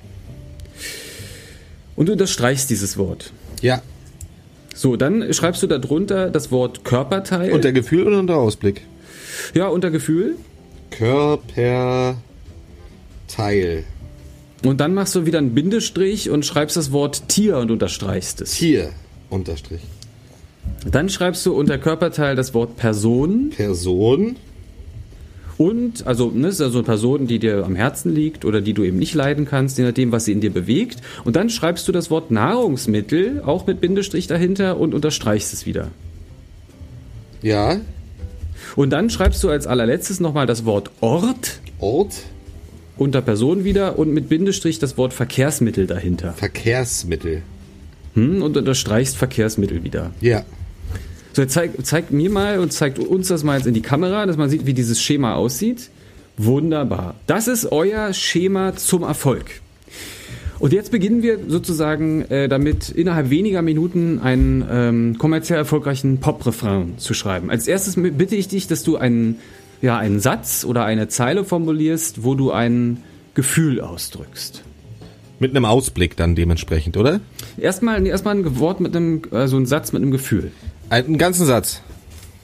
Und du unterstreichst dieses Wort. Ja. So, dann schreibst du darunter das Wort Körperteil. Unter Gefühl oder unter Ausblick? ja, unter Gefühl. Körperteil. Und dann machst du wieder einen Bindestrich und schreibst das Wort Tier und unterstreichst es. Tier. Unterstrich. Dann schreibst du unter Körperteil das Wort Person Person. Und, also, ne, das ist also eine Person, die dir am Herzen liegt oder die du eben nicht leiden kannst, je nachdem, was sie in dir bewegt. Und dann schreibst du das Wort Nahrungsmittel, auch mit Bindestrich dahinter und unterstreichst es wieder. Ja. Und dann schreibst du als allerletztes nochmal das Wort Ort Ort. unter Person wieder und mit Bindestrich das Wort Verkehrsmittel dahinter. Verkehrsmittel. Hm, und unterstreichst Verkehrsmittel wieder. Ja. So, jetzt zeig, zeig mir mal und zeigt uns das mal jetzt in die Kamera, dass man sieht, wie dieses Schema aussieht. Wunderbar. Das ist euer Schema zum Erfolg. Und jetzt beginnen wir sozusagen äh, damit, innerhalb weniger Minuten einen ähm, kommerziell erfolgreichen Pop-Refrain zu schreiben. Als erstes bitte ich dich, dass du einen, ja, einen Satz oder eine Zeile formulierst, wo du ein Gefühl ausdrückst. Mit einem Ausblick dann dementsprechend, oder? Erstmal, erstmal ein Wort mit einem, also ein Satz mit einem Gefühl. Einen ganzen Satz.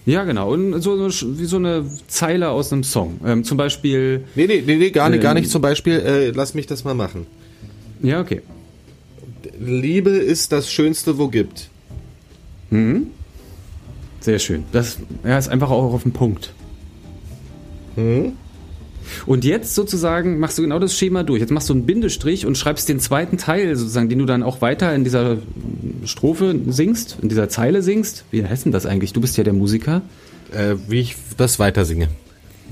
Ja, genau. Und so, so wie so eine Zeile aus einem Song. Ähm, zum Beispiel. Nee, nee, nee, nee gar nicht, gar Ähm. nicht. Zum Beispiel, äh, lass mich das mal machen. Ja, okay. Liebe ist das Schönste, wo gibt. Sehr schön. Das ja, ist einfach auch auf den Punkt. Und jetzt sozusagen machst du genau das Schema durch. Jetzt machst du einen Bindestrich und schreibst den zweiten Teil sozusagen, den du dann auch weiter in dieser Strophe singst, in dieser Zeile singst. Wie heißt denn das eigentlich? Du bist ja der Musiker. Äh, wie ich das weiter singe.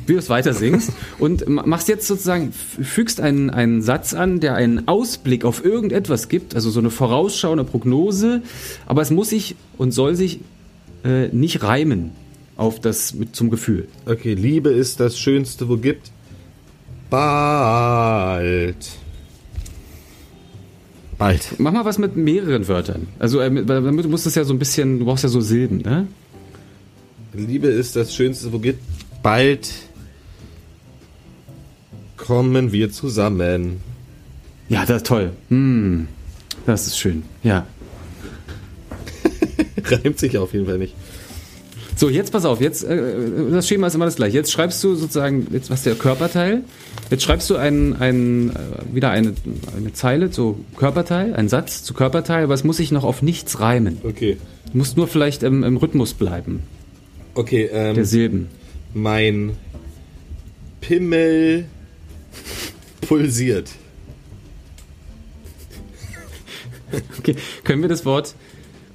wie du es weiter singst <laughs> und ma- machst jetzt sozusagen, fügst einen, einen Satz an, der einen Ausblick auf irgendetwas gibt, also so eine Vorausschau, eine Prognose, aber es muss sich und soll sich äh, nicht reimen auf das mit zum Gefühl. Okay, Liebe ist das Schönste, wo gibt. Bald. Bald. Mach mal was mit mehreren Wörtern. Also äh, weil damit musst du es ja so ein bisschen, du brauchst ja so Silben, ne? Liebe ist das Schönste, wo gibt. Bald kommen wir zusammen. Ja, das ist toll. Hm, das ist schön. Ja. <laughs> Reimt sich auf jeden Fall nicht. So, jetzt pass auf, jetzt, äh, das Schema ist immer das gleiche. Jetzt schreibst du sozusagen, jetzt was der Körperteil, jetzt schreibst du ein, ein, äh, wieder eine, eine Zeile, so Körperteil, ein Satz zu Körperteil, aber es muss sich noch auf nichts reimen. Okay. Du musst nur vielleicht im, im Rhythmus bleiben, Okay, ähm, der Silben. mein Pimmel pulsiert. Okay, können wir das Wort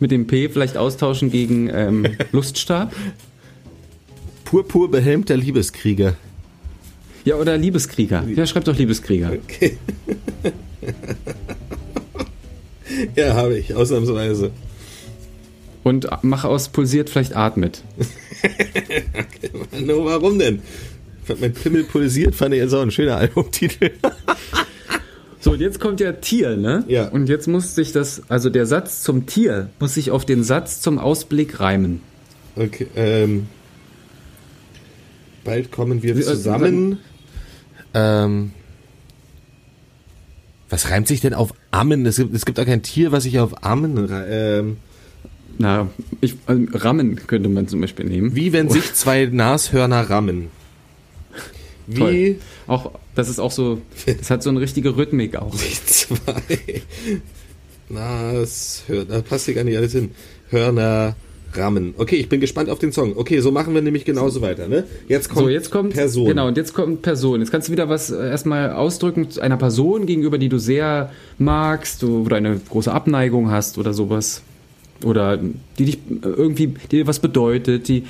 mit dem P vielleicht austauschen gegen ähm, <laughs> Luststab? Purpur behelmter Liebeskrieger. Ja, oder Liebeskrieger. Ja, schreib doch Liebeskrieger. Okay. <laughs> ja, habe ich, ausnahmsweise. Und mach aus pulsiert vielleicht atmet. <laughs> No, warum denn? Mein Pimmel pulsiert, fand ich jetzt auch ein schöner Albumtitel. So, und jetzt kommt ja Tier, ne? Ja. Und jetzt muss sich das, also der Satz zum Tier muss sich auf den Satz zum Ausblick reimen. Okay, ähm. Bald kommen wir äh, zusammen. Ähm. Was reimt sich denn auf Ammen? Es gibt, es gibt auch kein Tier, was sich auf Ammen ähm, Na, ich, also, Rammen könnte man zum Beispiel nehmen. Wie wenn sich zwei Nashörner rammen. <laughs> Wie Toll. Auch, das ist auch so, das hat so eine richtige Rhythmik auch. sich <laughs> zwei Nashörner, da passt hier gar nicht alles hin. Hörner rammen. Okay, ich bin gespannt auf den Song. Okay, so machen wir nämlich genauso weiter, ne? Jetzt kommt, So, jetzt kommt Person. Genau, und jetzt kommt Person. Jetzt kannst du wieder was äh, erstmal ausdrücken zu einer Person gegenüber, die du sehr magst, wo du eine große Abneigung hast oder sowas. Oder die dich äh, irgendwie, die dir was bedeutet. Die,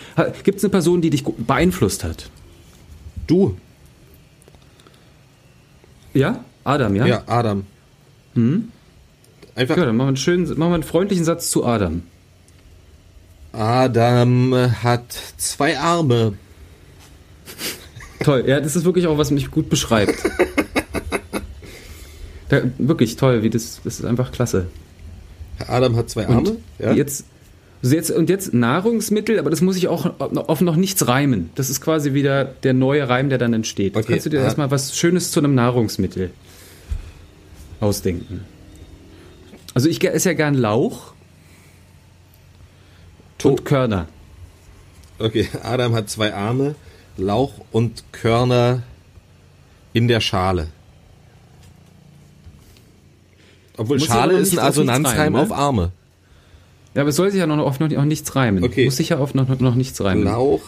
Gibt es eine Person, die dich beeinflusst hat? Du. Ja? Adam, ja? Ja, Adam. Einfach Ja, dann machen wir einen schönen, machen wir einen freundlichen Satz zu Adam. Adam hat zwei Arme. Toll, ja, das ist wirklich auch, was mich gut beschreibt. <laughs> Da, wirklich toll, wie das, das ist einfach klasse. Adam hat zwei Und Arme. Ja? jetzt, also jetzt, und jetzt Nahrungsmittel, aber das muss ich auch auf noch nichts reimen. Das ist quasi wieder der neue Reim, der dann entsteht. Jetzt Okay, kannst du dir ah. erstmal was Schönes zu einem Nahrungsmittel ausdenken. Also ich esse ja gern Lauch und Körner. Okay, Adam hat zwei Arme, Lauch und Körner in der Schale. Obwohl Muss Schale ist ein Assonanzreim ne? auf Arme. Ja, aber es soll sich ja noch auf noch, noch nichts reimen. Okay. Muss sich ja auf noch, noch, noch nichts reimen. Lauch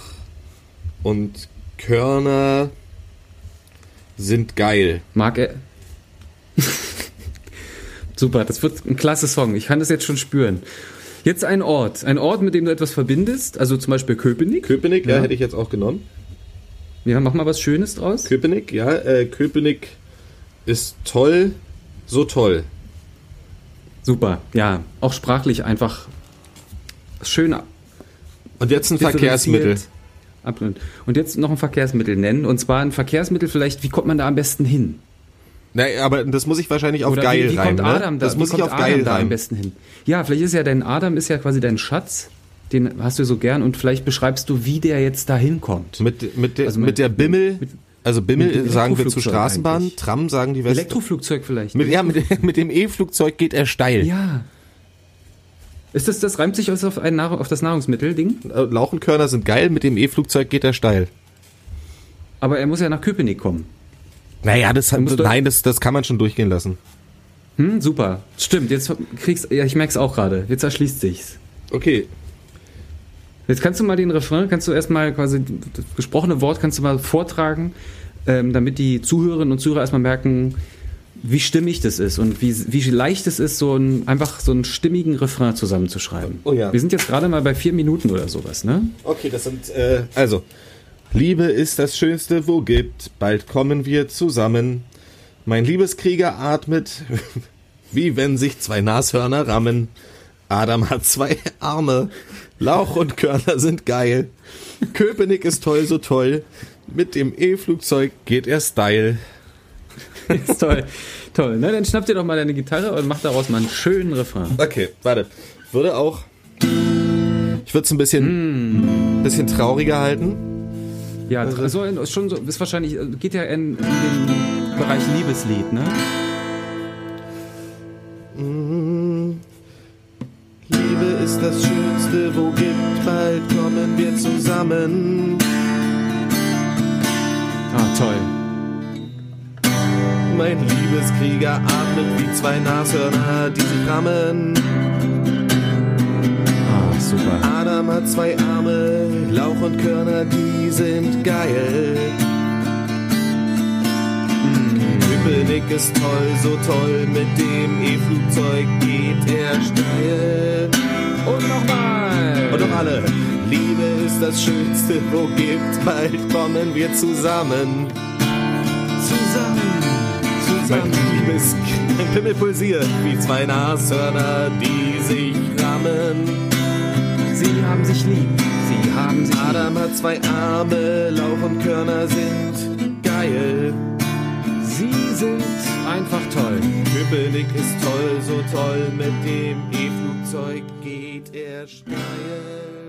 und Körner sind geil. Mag <laughs> er. Super, das wird ein klasse Song. Ich kann das jetzt schon spüren. Jetzt ein Ort. Ein Ort, mit dem du etwas verbindest. Also zum Beispiel Köpenick. Köpenick, ja, Ja. hätte ich jetzt auch genommen. Ja, mach mal was Schönes draus. Köpenick, ja, äh, Köpenick ist toll, so toll. Super, ja. Auch sprachlich einfach schön Und jetzt ein Verkehrsmittel. Und jetzt noch ein Verkehrsmittel nennen. Und zwar ein Verkehrsmittel vielleicht, wie kommt man da am besten hin? Nee, aber das muss ich wahrscheinlich auf Oder geil wie, wie reimen. kommt Adam ne? da? Das muss ich auf Adam geil da am reimen. besten hin? Ja, vielleicht ist ja dein Adam ist ja quasi dein Schatz. Den hast du so gern und vielleicht beschreibst du, wie der jetzt da hinkommt. Mit, mit, der, Also mit mit- der Bimmel, mit- also Bimmel sagen wir zu Straßenbahn, eigentlich. Tram sagen die West. Elektroflugzeug vielleicht. mit, ja, mit, <laughs> mit dem E-Flugzeug geht er steil. ja. Ist das, das reimt sich also auf, ein Nahrung, auf das Nahrungsmittel-Ding? Äh, Lauch und Körner sind geil, mit dem E-Flugzeug geht er steil. Aber er muss ja nach Köpenick kommen. Naja, das, nein, das, das kann man schon durchgehen lassen. Hm, super. Stimmt, jetzt kriegst ja, ich merk's auch gerade. Jetzt erschließt sich's. Okay, Jetzt kannst du mal den Refrain, kannst du erstmal quasi das gesprochene Wort kannst du mal vortragen, ähm, damit die Zuhörerinnen und Zuhörer erstmal merken, wie stimmig das ist und wie, wie leicht es ist, so ein, einfach so einen stimmigen Refrain zusammenzuschreiben. Oh ja. Wir sind jetzt gerade mal bei vier Minuten oder sowas, ne? okay, das sind, äh, also, Liebe ist das Schönste, wo gibt, bald kommen wir zusammen. Mein Liebeskrieger atmet, <laughs> wie wenn sich zwei Nashörner rammen. Adam hat zwei Arme, Lauch und Körner sind geil. Köpenick ist toll, so toll. Mit dem E-Flugzeug geht er Style. Ist toll. Toll, ne? Dann schnapp dir doch mal deine Gitarre und mach daraus mal einen schönen Refrain. Okay, warte. Würde auch. Ich würde es ein bisschen, bisschen trauriger halten. Ja, so, in- schon so, ist wahrscheinlich, äh, geht ja in, in den Bereich Liebeslied, ne? Liebe ist das Schönste, wo gibt, bald kommen wir zusammen. Ah, toll. Mein Liebeskrieger atmet wie zwei Nashörner, die sich rammen. Ah, super. Adam hat zwei Arme, Lauch und Körner, die sind geil. Köpenick ist toll, so toll, mit dem E-Flugzeug geht er steil. Und nochmal. Und noch alle. Liebe ist das Schönste, wo gibt, bald kommen wir zusammen. Zusammen, zusammen. Mein Liebes, mein Pimmel pulsiert wie zwei Nashörner, die sich rammen. Sie haben sich lieb. Sie haben sich lieb. Adam hat zwei Arme, Lauch und Körner sind geil. Sie sind einfach toll. Köpenick ist toll, so toll, mit dem E-Flugzeug geht er steil.